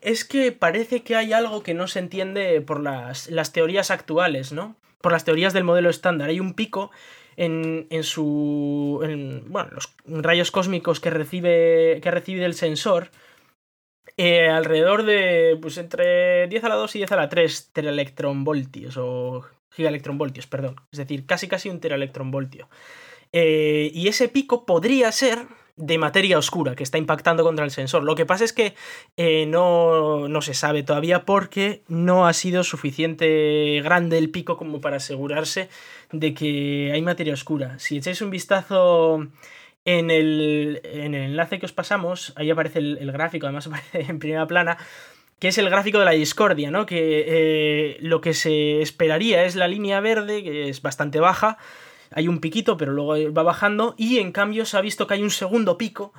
es que parece que hay algo que no se entiende por las, las teorías actuales, ¿no? Por las teorías del modelo estándar. Hay un pico en, en su. En, bueno, los rayos cósmicos que recibe, que recibe el sensor. Eh, alrededor de. Pues entre 10 a la 2 y 10 a la 3 teraelectronvoltios. O gigaelectronvoltios, perdón. Es decir, casi casi un teraelectronvoltio. Eh, y ese pico podría ser de materia oscura que está impactando contra el sensor. Lo que pasa es que eh, no, no, se sabe todavía porque no ha sido suficiente grande el pico como para asegurarse de que hay materia oscura. Si echáis un vistazo en el, en el enlace que os pasamos, ahí aparece el, gráfico, además aparece en primera plana, que es el gráfico de la discordia, ¿no? Que eh, lo que se esperaría es la línea verde, que es bastante baja, hay un piquito, pero luego va bajando, y en cambio se ha visto que hay un segundo pico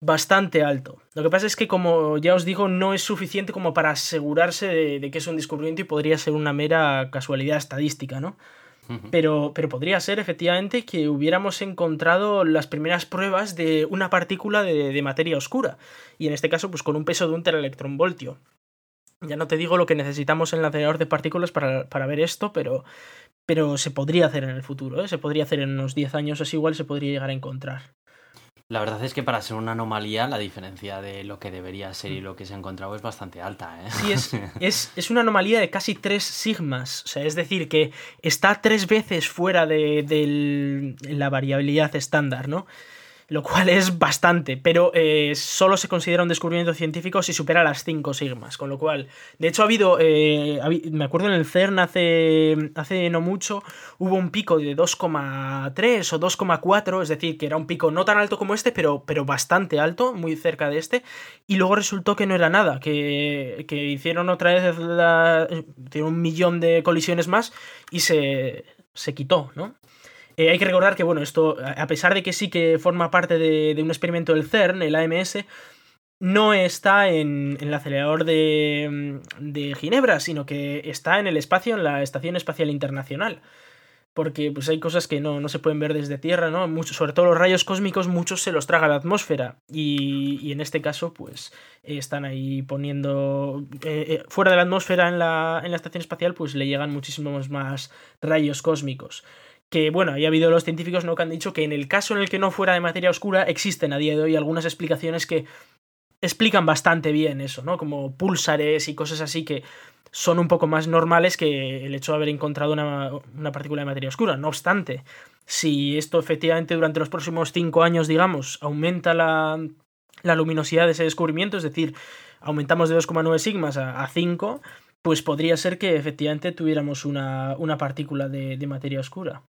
bastante alto. Lo que pasa es que, como ya os digo, no es suficiente como para asegurarse de, que es un descubrimiento y podría ser una mera casualidad estadística, ¿no? Pero, pero, podría ser efectivamente que hubiéramos encontrado las primeras pruebas de una partícula de, de, materia oscura. Y en este caso, pues con un peso de un teraelectronvoltio. Ya no te digo lo que necesitamos en el acelerador de partículas para, para ver esto, pero, pero se podría hacer en el futuro, ¿eh? se podría hacer en unos 10 años, es igual, se podría llegar a encontrar. La verdad es que para ser una anomalía, la diferencia de lo que debería ser y lo que se ha encontrado es bastante alta. ¿eh? Sí, es, es, es una anomalía de casi 3 sigmas. O sea, es decir, que está tres veces fuera de, de la variabilidad estándar, ¿no? Lo cual es bastante, pero eh, solo se considera un descubrimiento científico si supera las 5 sigmas, con lo cual, de hecho ha habido, eh, me acuerdo en el CERN hace, hace no mucho, hubo un pico de 2,3 o 2,4, es decir, que era un pico no tan alto como este, pero, pero bastante alto, muy cerca de este, y luego resultó que no era nada, que, que hicieron otra vez la, un millón de colisiones más y se, se quitó, ¿no? Eh, hay que recordar que, bueno, esto, a pesar de que sí que forma parte de, un experimento del CERN, el AMS, no está en, el acelerador de, Ginebra, sino que está en el espacio, en la Estación Espacial Internacional. Porque pues, hay cosas que no, se pueden ver desde Tierra, ¿no? Sobre todo los rayos cósmicos, muchos se los traga la atmósfera. Y, en este caso, pues están ahí poniendo. Eh, eh, fuera de la atmósfera en la, en la estación espacial, pues le llegan muchísimos más rayos cósmicos que bueno, ha habido los científicos ¿no? que han dicho que en el caso en el que no fuera de materia oscura existen a día de hoy algunas explicaciones que explican bastante bien eso, ¿no? Como púlsares y cosas así que son un poco más normales que el hecho de haber encontrado una, una partícula de materia oscura. No obstante, si esto efectivamente durante los próximos cinco años, digamos, aumenta la, la luminosidad de ese descubrimiento, es decir, aumentamos de 2,9 sigmas a, a 5, pues podría ser que efectivamente tuviéramos una, una partícula de, de materia oscura.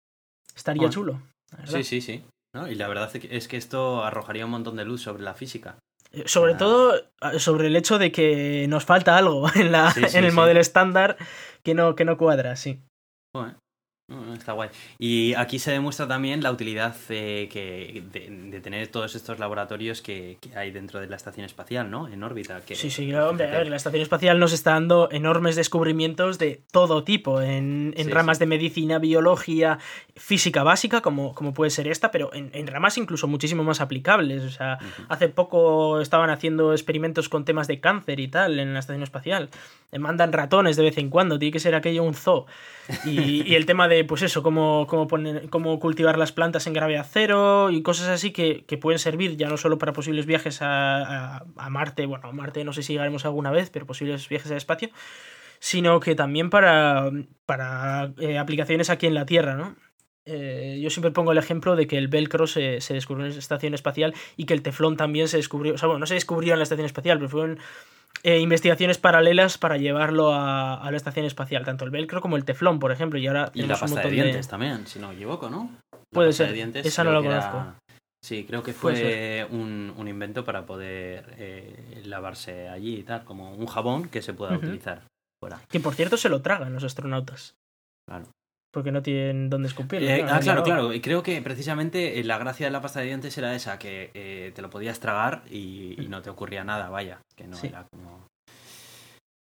Estaría chulo. Sí, sí, sí. Y la verdad es que esto arrojaría un montón de luz sobre la física. Eh, sobre todo sobre el hecho de que nos falta algo en, la, en el modelo estándar que no, que no cuadra, sí. Está guay. Y aquí se demuestra también la utilidad eh, que, de, tener todos estos laboratorios que, hay dentro de la estación espacial, ¿no? En órbita. Que, sí, sí, hombre, a ver, la estación espacial nos está dando enormes descubrimientos de todo tipo, en, ramas de medicina, biología, física básica, como, como puede ser esta, pero en, ramas incluso muchísimo más aplicables. O sea, hace poco estaban haciendo experimentos con temas de cáncer y tal en la estación espacial. Mandan ratones de vez en cuando, tiene que ser aquello un zoo. Y, el tema de, pues eso, cómo, cómo, poner, cómo cultivar las plantas en gravedad cero y cosas así que, pueden servir ya no solo para posibles viajes a, Marte, bueno, a Marte no sé si llegaremos alguna vez, pero posibles viajes al espacio, sino que también para, para eh, aplicaciones aquí en la Tierra, ¿no? Eh, yo siempre pongo el ejemplo de que el velcro se, se, descubrió en la estación espacial y que el teflón también se descubrió, o sea, bueno, no se descubrió en la estación espacial, pero fueron eh, investigaciones paralelas para llevarlo a, la estación espacial, tanto el velcro como el teflón, por ejemplo. Y ahora y la pasta de dientes también, si no me equivoco, ¿no? Puede ser. Esa no la conozco. Sí, creo que fue un, invento para poder eh, lavarse allí y tal, como un jabón que se pueda utilizar fuera. Que por cierto se lo tragan los astronautas. Claro porque no tienen dónde escupir. Eh, ah, claro, claro. Y creo que precisamente eh, la gracia de la pasta de dientes era esa, que eh, te lo podías tragar y, no te ocurría nada, vaya. Que no era como.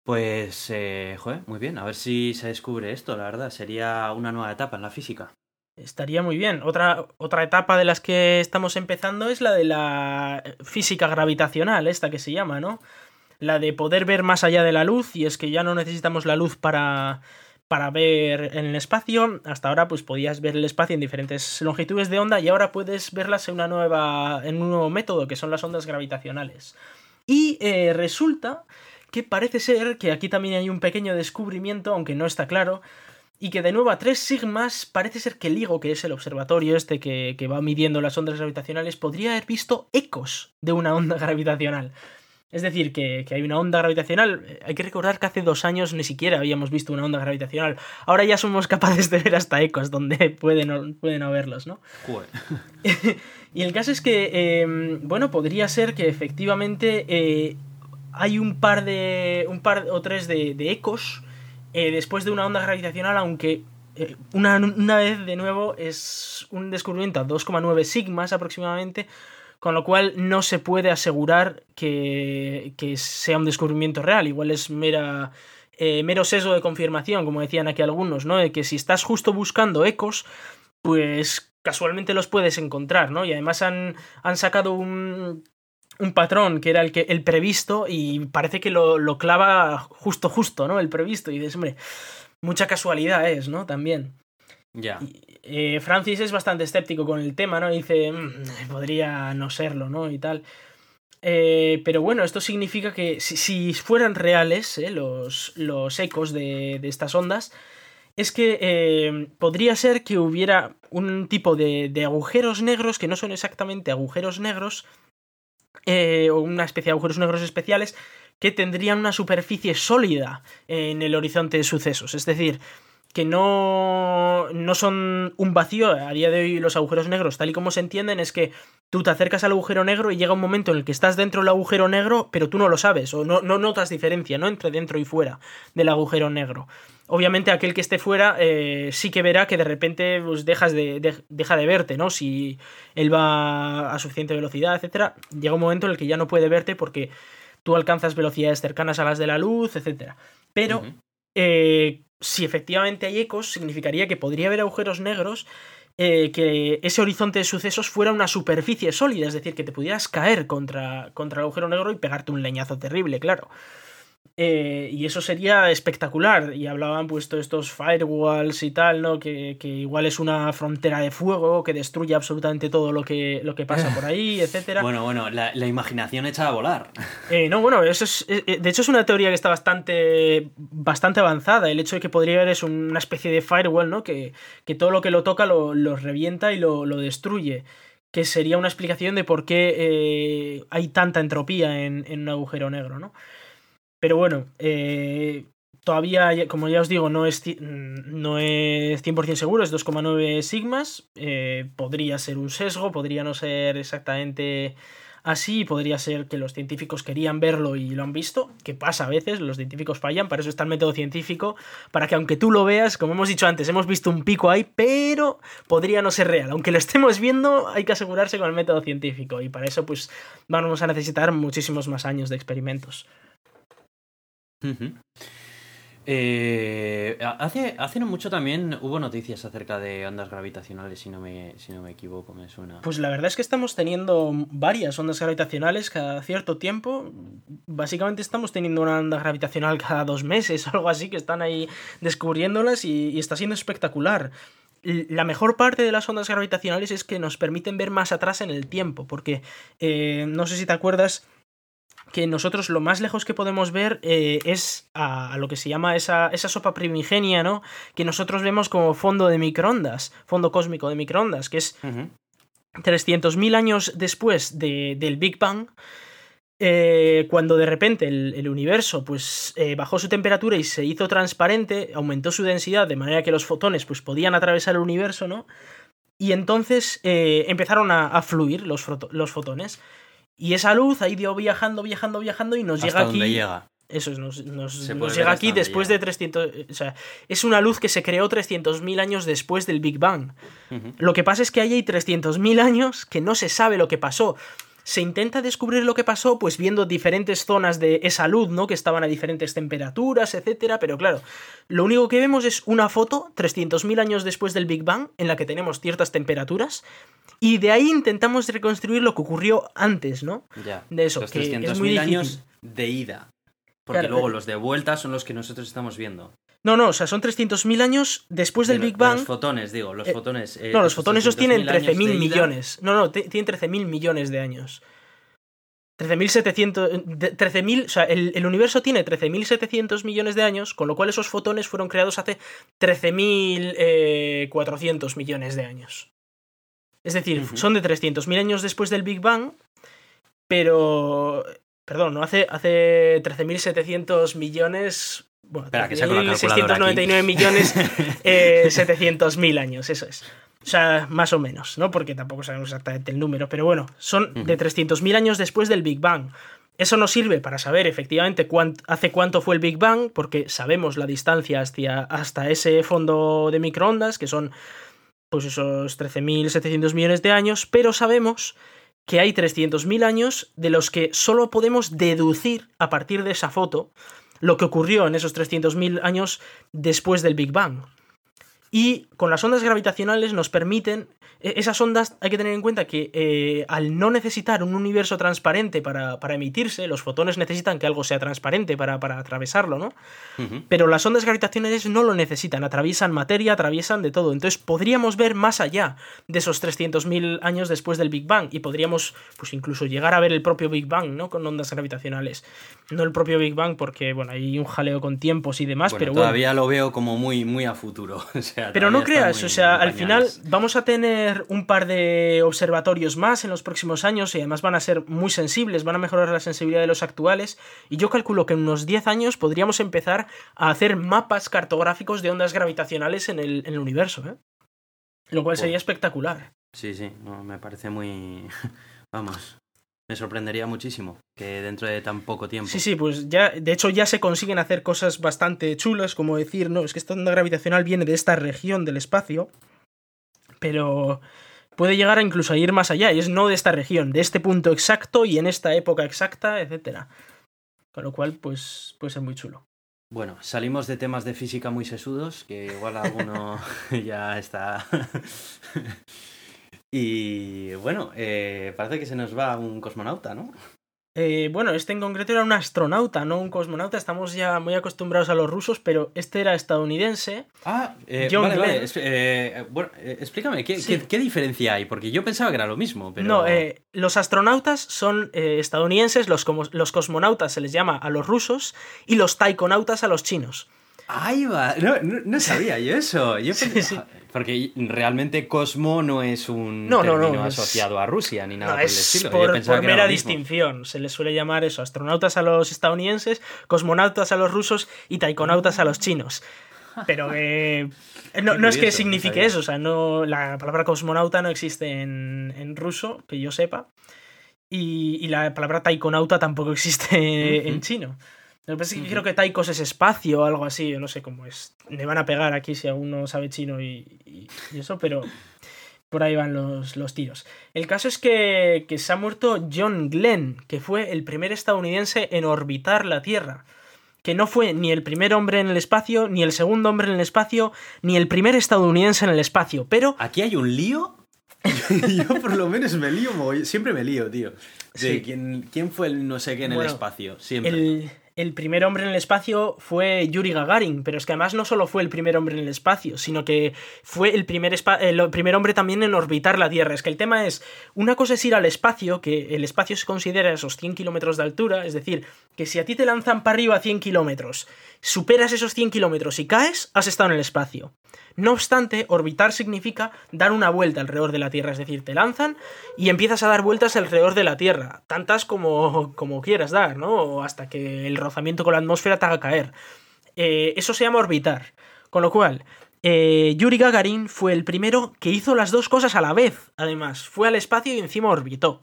Pues, joder, muy bien. A ver si se descubre esto, la verdad. Sería una nueva etapa en la física. Estaría muy bien. Otra, otra etapa de las que estamos empezando es la de la física gravitacional, esta que se llama, ¿no? La de poder ver más allá de la luz, y es que ya no necesitamos la luz para para ver en el espacio. Hasta ahora pues podías ver el espacio en diferentes longitudes de onda y ahora puedes verlas en, una nueva, en un nuevo método que son las ondas gravitacionales. Y eh, resulta que parece ser que aquí también hay un pequeño descubrimiento, aunque no está claro, y que de nuevo a tres sigmas parece ser que LIGO, que es el observatorio este que, que va midiendo las ondas gravitacionales, podría haber visto ecos de una onda gravitacional. Es decir, que, hay una onda gravitacional. Hay que recordar que hace dos años ni siquiera habíamos visto una onda gravitacional. Ahora ya somos capaces de ver hasta ecos donde pueden, pueden haberlos, ¿no? y el caso es que, em, bueno, podría ser que efectivamente eh, hay un par de. un par o tres de, ecos eh, después de una onda gravitacional, aunque eh, una, una vez de nuevo es un descubrimiento a 2,9 sigmas aproximadamente con lo cual no se puede asegurar que, sea un descubrimiento real, igual es mera, eh, mero sesgo de confirmación, como decían aquí algunos, ¿no? De que si estás justo buscando ecos, pues casualmente los puedes encontrar, ¿no? Y además han, han sacado un, un patrón que era el, que, el previsto y parece que lo, lo clava justo, justo, ¿no? El previsto. Y dices, hombre, mucha casualidad es, ¿no? También. Ya. Eh, Francis es bastante escéptico con el tema, ¿no? Dice, mm, podría no serlo, ¿no? Y tal. Eh, pero bueno, esto significa que si, fueran reales eh, los, los, ecos de, estas ondas, es que podría ser que hubiera un tipo de, de, agujeros negros que no son exactamente agujeros negros, o una especie de agujeros negros especiales, que tendrían una superficie sólida en el horizonte de sucesos. Es decir, que no, no son un vacío. A día de hoy los agujeros negros, tal y como se entienden, es que tú te acercas al agujero negro y llega un momento en el que estás dentro del agujero negro, pero tú no lo sabes, o no, no notas diferencia, ¿no? Entre dentro y fuera del agujero negro. Obviamente aquel que esté fuera eh, sí que verá que de repente pues, dejas de, deja de verte, ¿no? Si él va a suficiente velocidad, etcétera, llega un momento en el que ya no puede verte porque tú alcanzas velocidades cercanas a las de la luz, etcétera. Pero si efectivamente hay ecos, significaría que podría haber agujeros negros eh, que ese horizonte de sucesos fuera una superficie sólida, es decir, que te pudieras caer contra, contra el agujero negro y pegarte un leñazo terrible, claro. Eh, y eso sería espectacular. Y hablaban pues todos estos firewalls y tal, ¿no? Que, igual es una frontera de fuego que destruye absolutamente todo lo que, lo que pasa por ahí, etcétera. Bueno, bueno, la, imaginación echa a volar. Eh, no, bueno, eso es. Eh, de hecho, es una teoría que está bastante. bastante avanzada. El hecho de que podría haber es una especie de firewall, ¿no? Que, que todo lo que lo toca lo, revienta y lo, lo destruye que sería una explicación de por qué hay tanta entropía en, en, un agujero negro, ¿no? Pero bueno, eh, todavía, como ya os digo, no es, no es 100% seguro, es 2,9 sigmas. Eh, podría ser un sesgo, podría no ser exactamente así, podría ser que los científicos querían verlo y lo han visto, que pasa a veces, los científicos fallan, para eso está el método científico, para que aunque tú lo veas, como hemos dicho antes, hemos visto un pico ahí, pero podría no ser real. Aunque lo estemos viendo, hay que asegurarse con el método científico y para eso pues vamos a necesitar muchísimos más años de experimentos. Eh, hace, hace no mucho también hubo noticias acerca de ondas gravitacionales, si no, me, si no me equivoco, me suena. Pues la verdad es que estamos teniendo varias ondas gravitacionales cada cierto tiempo. Básicamente estamos teniendo una onda gravitacional cada dos meses algo así, que están ahí descubriéndolas y, está siendo espectacular. La mejor parte de las ondas gravitacionales es que nos permiten ver más atrás en el tiempo, porque eh, no sé si te acuerdas que nosotros lo más lejos que podemos ver eh, es a, lo que se llama esa, esa, sopa primigenia, ¿no? Que nosotros vemos como fondo de microondas, fondo cósmico de microondas, que es 300.000 años después del Big Bang. Eh, cuando de repente el, universo pues eh, bajó su temperatura y se hizo transparente, aumentó su densidad de manera que los fotones pues podían atravesar el universo, ¿no? Y entonces empezaron a, a fluir los, los fotones. Y esa luz ha ido viajando, viajando, viajando y nos llega aquí. llega. Eso es, nos, llega aquí después de 300... O sea, es una luz que se creó 300.000 años después del Big Bang. Lo que pasa es que ahí hay 300.000 años que no se sabe lo que pasó se intenta descubrir lo que pasó, pues viendo diferentes zonas de esa luz, ¿no? Que estaban a diferentes temperaturas, etcétera, pero claro, lo único que vemos es una foto 300.000 años después del Big Bang, en la que tenemos ciertas temperaturas, y de ahí intentamos reconstruir lo que ocurrió antes, ¿no? Ya. De eso, los que es muy años de ida. Porque luego los de vuelta son los que nosotros estamos viendo. No, no, o sea, son 300.000 años después del Big Bang. los fotones, digo, los eh, fotones. Eh, no, los fotones esos tienen 13.000 millones. No, no, tienen 13.000 millones de años. 13.700. 13.000. O sea, el, universo tiene 13.700 millones de años, con lo cual esos fotones fueron creados hace 13.400 eh, millones de años. Es decir, son de 300.000 años después del Big Bang, pero. Perdón, no hace, hace 13.700 millones bueno, Espera, que 699 millones eh, 700 años, eso es. O sea, más o menos, ¿no? Porque tampoco sabemos exactamente el número, pero bueno, son de 300.000 años después del Big Bang. Eso nos sirve para saber efectivamente hace cuánto fue el Big Bang, porque sabemos la distancia hasta, hasta ese fondo de microondas, que son pues esos 13.700 millones de años, pero sabemos que hay 300.000 años de los que solo podemos deducir a partir de esa foto lo que ocurrió en esos 300.000 años después del Big Bang. Y con las ondas gravitacionales nos permiten e-, esas ondas hay que tener en cuenta que eh, al no necesitar un universo transparente para, emitirse, los fotones necesitan que algo sea transparente para, atravesarlo, ¿no? Pero las ondas gravitacionales no lo necesitan, atraviesan materia, atraviesan de todo. Entonces podríamos ver más allá de esos 300.000 años después del Big Bang y podríamos pues incluso llegar a ver el propio Big Bang, ¿no? Con ondas gravitacionales. No el propio Big Bang porque, bueno, hay un jaleo con tiempos y demás, pero todavía lo veo como muy, muy a futuro. pero no creas, o sea, al final vamos a tener un par de observatorios más en los próximos años y además van a ser muy sensibles, van a mejorar la sensibilidad de los actuales y yo calculo que en unos 10 años podríamos empezar a hacer mapas cartográficos de ondas gravitacionales en el, universo, ¿eh? Lo cual sería espectacular. Sí, sí, me parece muy... Vamos, me sorprendería muchísimo que dentro de tan poco tiempo. Sí, sí, pues ya, de hecho ya se consiguen hacer cosas bastante chulas, como decir, no, es que esta onda gravitacional viene de esta región del espacio pero puede llegar a incluso a ir más allá, y es no de esta región, de este punto exacto y en esta época exacta, etc. Con lo cual, pues puede ser muy chulo. Bueno, salimos de temas de física muy sesudos, que igual alguno ya está. y bueno, eh, parece que se nos va un cosmonauta, ¿no? Eh, bueno, este en concreto era un astronauta, no un cosmonauta. Estamos ya muy acostumbrados a los rusos, pero este era estadounidense. Ah, eh, vale, vale. Eh, bueno, explícame, ¿qué, ¿qué, diferencia hay? Porque yo pensaba que era lo mismo. Pero... No, los astronautas son estadounidenses, los, los cosmonautas se les llama a los rusos y los taikonautas a los chinos. Ahí va, no, no, sabía yo eso. Yo Porque realmente Cosmo no es un término asociado a Rusia ni nada por el estilo. Por, por mera distinción. Se les suele llamar eso, astronautas a los estadounidenses, cosmonautas a los rusos y taikonautas a los chinos. Pero no, es que signifique eso, o sea, no, la palabra cosmonauta no existe en, en ruso, que yo sepa. Y, y la palabra taikonauta tampoco existe en chino. Lo que pasa es que creo que taikos es espacio o algo así, yo no sé cómo es. Me van a pegar aquí si aún no sabe chino y, y- y eso, pero por ahí van los, los tiros. El caso es que, que se ha muerto John Glenn, que fue el primer estadounidense en orbitar la Tierra. Que no fue ni el primer hombre en el espacio, ni el segundo hombre en el espacio, ni el primer estadounidense en el espacio. Pero Aquí hay un lío. Yo por lo menos me lío, siempre me lío, tío. De Sí. quién, quién fue el no sé qué en Bueno, el espacio, siempre. El, el primer hombre en el espacio fue Yuri Gagarin, pero es que además no solo fue el primer hombre en el espacio, sino que fue el primer, el primer hombre también en orbitar la Tierra. Es que el tema es, una cosa es ir al espacio, que el espacio se considera esos 100 kilómetros de altura, es decir, que si a ti te lanzan para arriba 100 kilómetros, superas esos 100 kilómetros y caes, has estado en el espacio. No obstante, orbitar significa dar una vuelta alrededor de la Tierra, es decir, te lanzan y empiezas a dar vueltas alrededor de la Tierra, tantas como, como quieras dar, ¿no? O hasta que el rozamiento con la atmósfera te haga caer. Eh, eso se llama orbitar. Con lo cual, eh, Yuri Gagarin fue el primero que hizo las dos cosas a la vez, además. Fue al espacio y encima orbitó.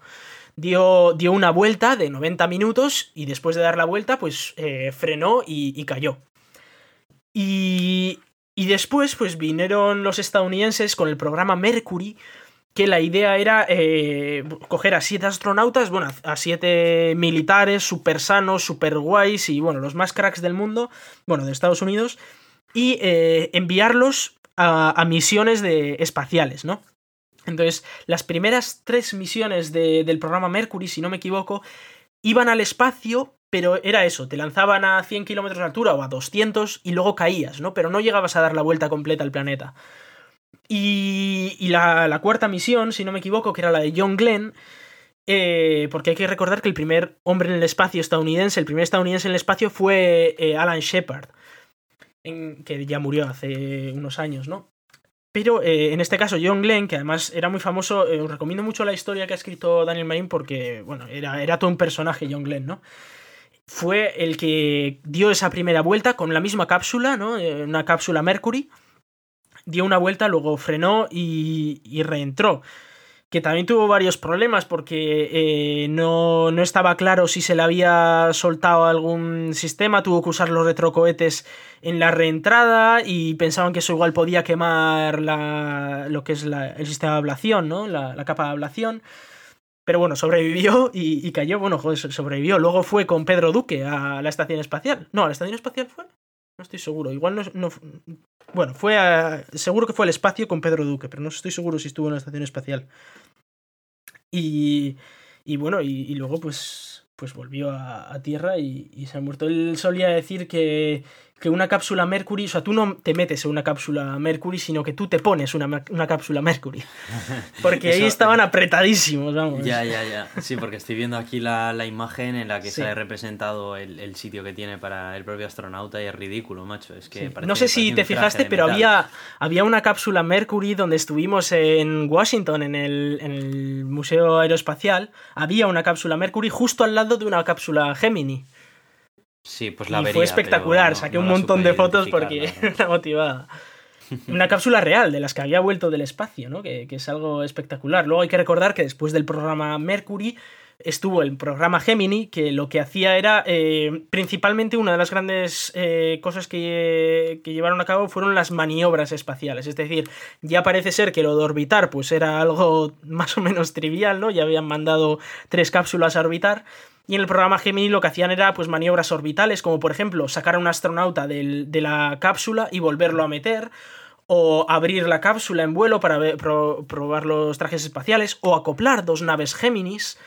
Dio, dio una vuelta de 90 minutos y después de dar la vuelta, pues eh, frenó y, y cayó. Y, y después, pues vinieron los estadounidenses con el programa Mercury, que la idea era eh, coger a siete astronautas, bueno, a siete militares super sanos, super guays y, bueno, los más cracks del mundo, bueno, de Estados Unidos, y eh, enviarlos a, misiones de, espaciales, ¿no? Entonces, las primeras tres misiones de- del programa Mercury, si no me equivoco, iban al espacio, pero era eso, te lanzaban a 100 kilómetros de altura o a 200 y luego caías, ¿no? Pero no llegabas a dar la vuelta completa al planeta. Y, y la, cuarta misión, si no me equivoco, que era la de John Glenn, eh, porque hay que recordar que el primer hombre en el espacio estadounidense, el primer estadounidense en el espacio fue eh, Alan Shepard, que ya murió hace unos años, ¿no? Pero eh, en este caso, John Glenn, que además era muy famoso, os recomiendo mucho la historia que ha escrito Daniel Marín porque, bueno, era, era todo un personaje, John Glenn, ¿no? Fue el que dio esa primera vuelta con la misma cápsula, ¿no? Eh, Una cápsula Mercury. Dio una vuelta, luego frenó y, y reentró. Que también tuvo varios problemas porque eh, no, no estaba claro si se le había soltado algún sistema, tuvo que usar los retrocohetes en la reentrada y pensaban que eso igual podía quemar la, lo que es la- el sistema de ablación, ¿no? La, la capa de ablación. Pero bueno, sobrevivió y, y cayó, bueno, joder, so- sobrevivió. Luego fue con Pedro Duque a la estación espacial. No, a la estación espacial fue. No estoy seguro. Igual no. no bueno, fue a, seguro que fue al espacio con Pedro Duque, pero no estoy seguro si estuvo en la estación espacial. Y, y bueno, y, y luego pues, pues volvió a, a Tierra y, y se ha muerto. Él solía decir que, que una cápsula Mercury, o sea, tú no te metes en una cápsula Mercury, sino que tú te pones una, una cápsula Mercury. Porque ahí Eso- estaban apretadísimos, vamos. Ya, ya, ya. Sí, porque estoy viendo aquí la, la imagen en la que Sí. sale representado el, el sitio que tiene para el propio astronauta y es ridículo, macho. Es que Sí. parece- no sé si te fijaste, pero había, había una cápsula Mercury donde estuvimos en Washington, en el, en el Museo Aeroespacial. Había una cápsula Mercury justo al lado de una cápsula Gemini. Sí, pues la y vería, fue espectacular. no- Saqué no un montón de fotos porque era motivada. Una cápsula real, de las que había vuelto del espacio, ¿no? Que, que es algo espectacular. Luego hay que recordar que después del programa Mercury estuvo el programa Gemini, que lo que hacía era, eh, principalmente una de las grandes eh, cosas que, que llevaron a cabo fueron las maniobras espaciales. Es decir, ya parece ser que lo de orbitar pues era algo más o menos trivial, ¿no? Ya habían mandado tres cápsulas a orbitar. Y en el programa Gemini lo que hacían era pues maniobras orbitales, como por ejemplo sacar a un astronauta del- de la cápsula y volverlo a meter, o abrir la cápsula en vuelo para probar los trajes espaciales, o acoplar dos naves Géminis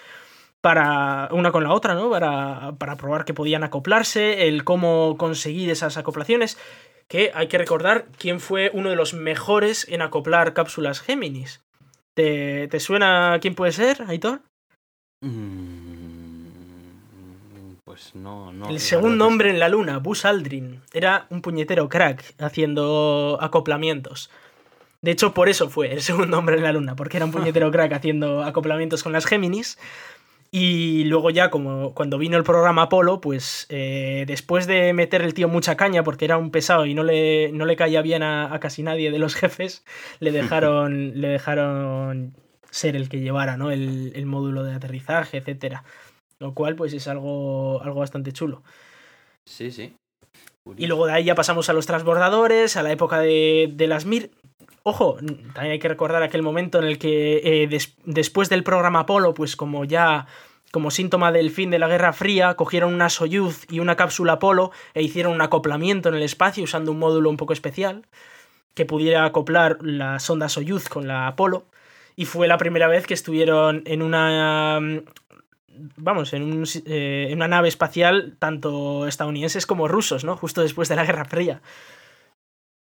para una con la otra, ¿no? Para, para probar que podían acoplarse, el cómo conseguir esas acoplaciones, que hay que recordar quién fue uno de los mejores en acoplar cápsulas Géminis. ¿Te, te suena quién puede ser, Aitor? Mm, Pues no, no. El segundo hombre en la luna, Buzz Aldrin, era un puñetero crack haciendo acoplamientos. De hecho, por eso fue el segundo hombre en la luna, porque era un puñetero crack haciendo acoplamientos con las Géminis. Y luego ya, como cuando vino el programa Apolo, pues eh, después de meter el tío mucha caña, porque era un pesado y no le, no le caía bien a, a casi nadie de los jefes, le dejaron, le dejaron ser el que llevara ¿no? el, el módulo de aterrizaje, etcétera. Lo cual, pues es algo, algo bastante chulo. Sí, sí. Y luego de ahí ya pasamos a los transbordadores, a la época de, de las Mir. Ojo, también hay que recordar aquel momento en el que eh, des- después del programa Apolo, pues como ya como síntoma del fin de la Guerra Fría, cogieron una Soyuz y una cápsula Apolo e hicieron un acoplamiento en el espacio usando un módulo un poco especial que pudiera acoplar la sonda Soyuz con la Apolo. Y fue la primera vez que estuvieron en una vamos, en, un eh, en una nave espacial tanto estadounidenses como rusos, ¿no? Justo después de la Guerra Fría.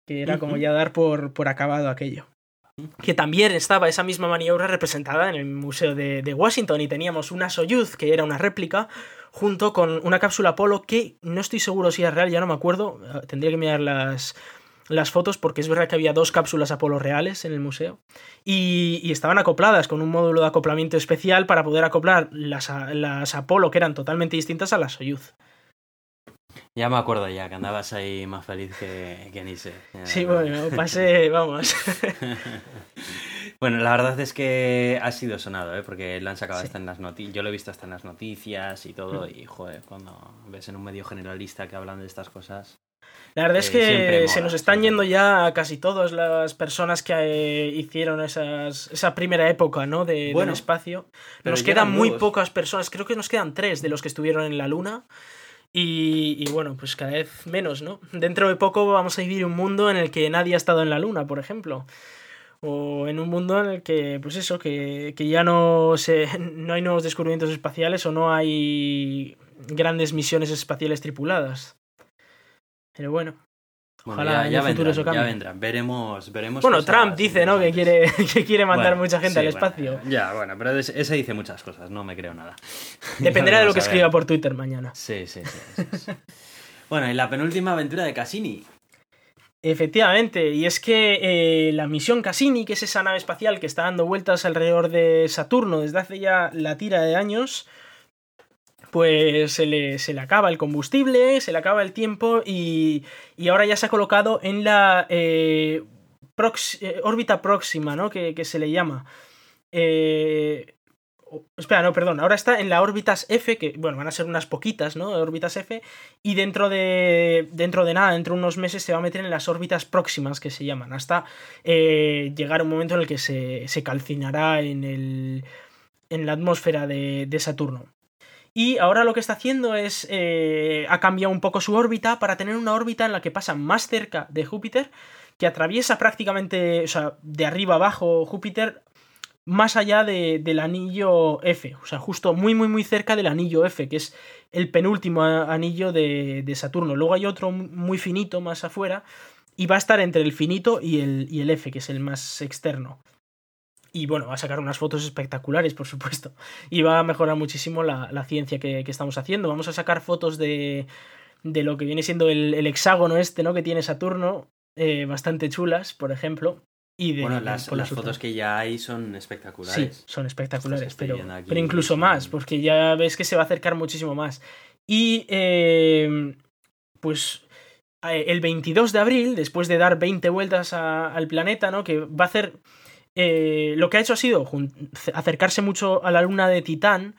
Que era como ya dar por, por acabado aquello. Que también estaba esa misma maniobra representada en el Museo de, de Washington y teníamos una Soyuz, que era una réplica, junto con una cápsula Apolo que no estoy seguro si es real, ya no me acuerdo, eh, tendría que mirar las, las fotos porque es verdad que había dos cápsulas Apolo reales en el museo y, y estaban acopladas con un módulo de acoplamiento especial para poder acoplar las, las Apolo que eran totalmente distintas a las Soyuz. Ya me acuerdo ya, que andabas ahí más feliz que, que ni sé. Ya- Sí, bueno, pasé, vamos. Bueno, la verdad es que ha sido sonado, ¿eh? porque lo han sacado Sí. hasta en las noticias. Yo lo he visto hasta en las noticias y todo. Y joder, cuando ves en un medio generalista que hablan de estas cosas. La verdad es Eh, que se nos están yendo ya casi todas las personas que eh, hicieron esas, esa primera época ¿no? de, del espacio. Nos quedan muy nuevos. pocas personas, creo que nos quedan tres de los que estuvieron en la Luna. Y, y bueno, pues cada vez menos, ¿no? Dentro de poco vamos a vivir un mundo en el que nadie ha estado en la Luna, por ejemplo. O en un mundo en el que, pues eso, que, que ya no, se, no hay nuevos descubrimientos espaciales o no hay grandes misiones espaciales tripuladas. Pero bueno, Bueno, Ojalá ya, en ya el futuro eso ya vendrán. Veremos, veremos. bueno, Trump dice, ¿no? Que quiere, que quiere mandar Bueno, mucha gente sí, al bueno, espacio. ya, bueno, pero es- ese dice muchas cosas, no me creo nada. Dependerá de lo que escriba por Twitter mañana. Sí, sí, sí. sí, sí. bueno, y la penúltima aventura de Cassini. Efectivamente, y es que eh, la misión Cassini, que es esa nave espacial que está dando vueltas alrededor de Saturno desde hace ya la tira de años, pues se le, se le acaba el combustible, se le acaba el tiempo y, y ahora ya se ha colocado en la eh, eh, órbita próxima, ¿no? Que, que se le llama. Eh, espera, no, perdón. Ahora está en la órbitas F, que, bueno, van a ser unas poquitas, ¿no? Órbitas F. Y dentro de, dentro de nada, dentro de unos meses, se va a meter en las órbitas próximas, que se llaman. Hasta eh, llegar un momento en el que se, se calcinará en, el, en la atmósfera de, de Saturno. Y ahora lo que está haciendo es. eh, ha cambiado un poco su órbita para tener una órbita en la que pasa más cerca de Júpiter, que atraviesa prácticamente. O sea, de arriba abajo Júpiter, más allá de- del anillo F. O sea, justo muy, muy, muy cerca del anillo F, que es el penúltimo anillo de, de Saturno. Luego hay otro muy finito más afuera. Y va a estar entre el finito y el, y el F, que es el más externo. Y bueno, va a sacar unas fotos espectaculares, por supuesto. Y va a mejorar muchísimo la, la ciencia que, que estamos haciendo. Vamos a sacar fotos de, de lo que viene siendo el, el hexágono este, ¿no? Que tiene Saturno. eh, bastante chulas, por ejemplo. Y de, Bueno, las, las fotos que ya hay son Sí, espectaculares. son espectaculares, pero, pero incluso son- más, porque ya ves que se va a acercar muchísimo más. Y eh, pues eh, el 22 de abril, después de dar 20 vueltas a- al planeta, ¿no? Que va a hacer... eh, lo que ha hecho ha sido acercarse mucho a la luna de Titán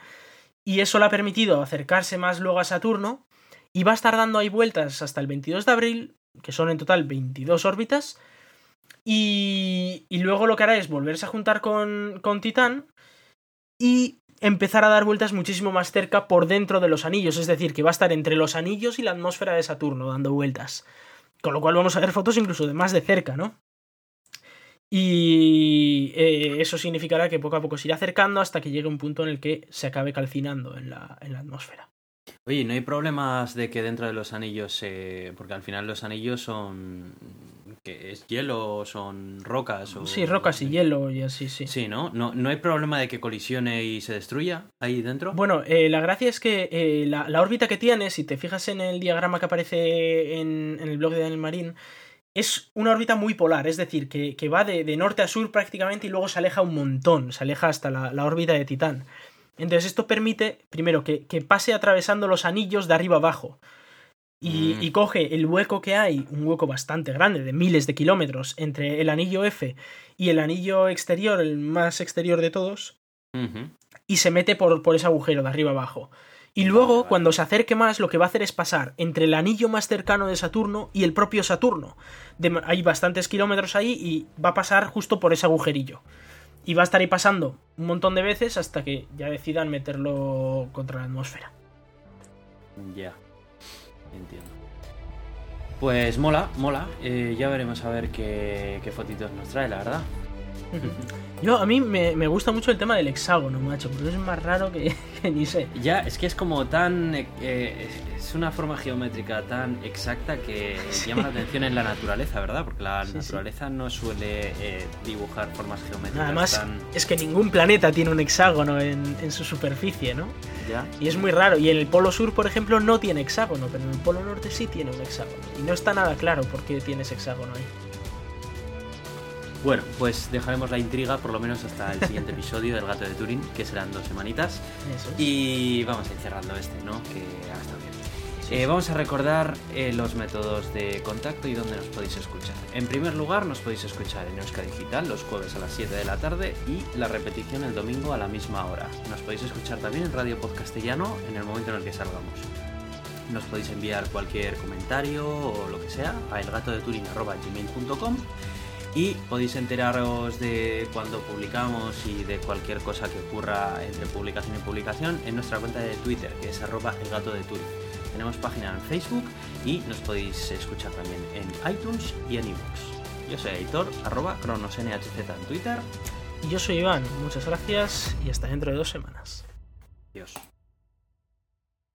y eso le ha permitido acercarse más luego a Saturno y va a estar dando ahí vueltas hasta el 22 de abril, que son en total 22 órbitas, y, y luego lo que hará es volverse a juntar con, con Titán y empezar a dar vueltas muchísimo más cerca por dentro de los anillos, es decir, que va a estar entre los anillos y la atmósfera de Saturno dando vueltas. Con lo cual vamos a ver fotos incluso de más de cerca, ¿no? Y eh, eso significará que poco a poco se irá acercando hasta que llegue un punto en el que se acabe calcinando en la, en la atmósfera. Oye, ¿no hay problemas de que dentro de los anillos se... Porque al final los anillos son... ¿Qué es hielo o son rocas? O... Sí, rocas y hielo y así, sí. Sí, ¿no? ¿no? ¿No hay problema de que colisione y se destruya ahí dentro? Bueno, eh, la gracia es que eh, la, la órbita que tiene, si te fijas en el diagrama que aparece en, en el blog de Daniel Marín, es una órbita muy polar, es decir, que, que va de, de norte a sur prácticamente y luego se aleja un montón, se aleja hasta la, la órbita de Titán. Entonces esto permite, primero, que, que pase atravesando los anillos de arriba abajo. y, Mm. y coge el hueco que hay, un hueco bastante grande, de miles de kilómetros, entre el anillo F y el anillo exterior, el más exterior de todos, y se mete por, por ese agujero de arriba abajo. Y luego, cuando se acerque más, lo que va a hacer es pasar entre el anillo más cercano de Saturno y el propio Saturno. De- hay bastantes kilómetros ahí y va a pasar justo por ese agujerillo. Y va a estar ahí pasando un montón de veces hasta que ya decidan meterlo contra la atmósfera. Ya. Entiendo. Pues mola, mola. Eh, ya veremos a ver qué, qué fotitos nos trae, la verdad. Yo, a mí me, me gusta mucho el tema del hexágono, macho, porque es más raro que, que ni sé. Ya, es que es como tan... eh, eh, es una forma geométrica tan exacta que llama la atención en la naturaleza, ¿verdad? Porque la Sí, sí. naturaleza no suele eh, dibujar formas geométricas Además, tan... es que ningún planeta tiene un hexágono en, en su superficie, ¿no? Ya. Y es muy raro. Y en el Polo Sur, por ejemplo, no tiene hexágono, pero en el Polo Norte sí tiene un hexágono. Y no está nada claro por qué tiene ese hexágono ahí. Bueno, pues dejaremos la intriga por lo menos hasta el siguiente episodio del Gato de Turín, que serán dos semanitas. Eso es. Y vamos a ir cerrando este, ¿no? Que ha estado bien. Sí, Eh, sí. vamos a recordar eh, los métodos de contacto y dónde nos podéis escuchar. En primer lugar, nos podéis escuchar en Euska Digital los jueves a las 7 de la tarde y la repetición el domingo a la misma hora. Nos podéis escuchar también en Radio Podcastellano en el momento en el que salgamos. Nos podéis enviar cualquier comentario o lo que sea a elgatodeturin.gmail.com y podéis enteraros de cuando publicamos y de cualquier cosa que ocurra entre publicación y publicación en nuestra cuenta de Twitter, que es arroba elgatodeturin. Tenemos página en Facebook y nos podéis escuchar también en iTunes y en iVoox. Yo soy Aitor, arroba cronosnhz en Twitter. Y yo soy Iván. Muchas gracias y hasta dentro de dos semanas. Adiós.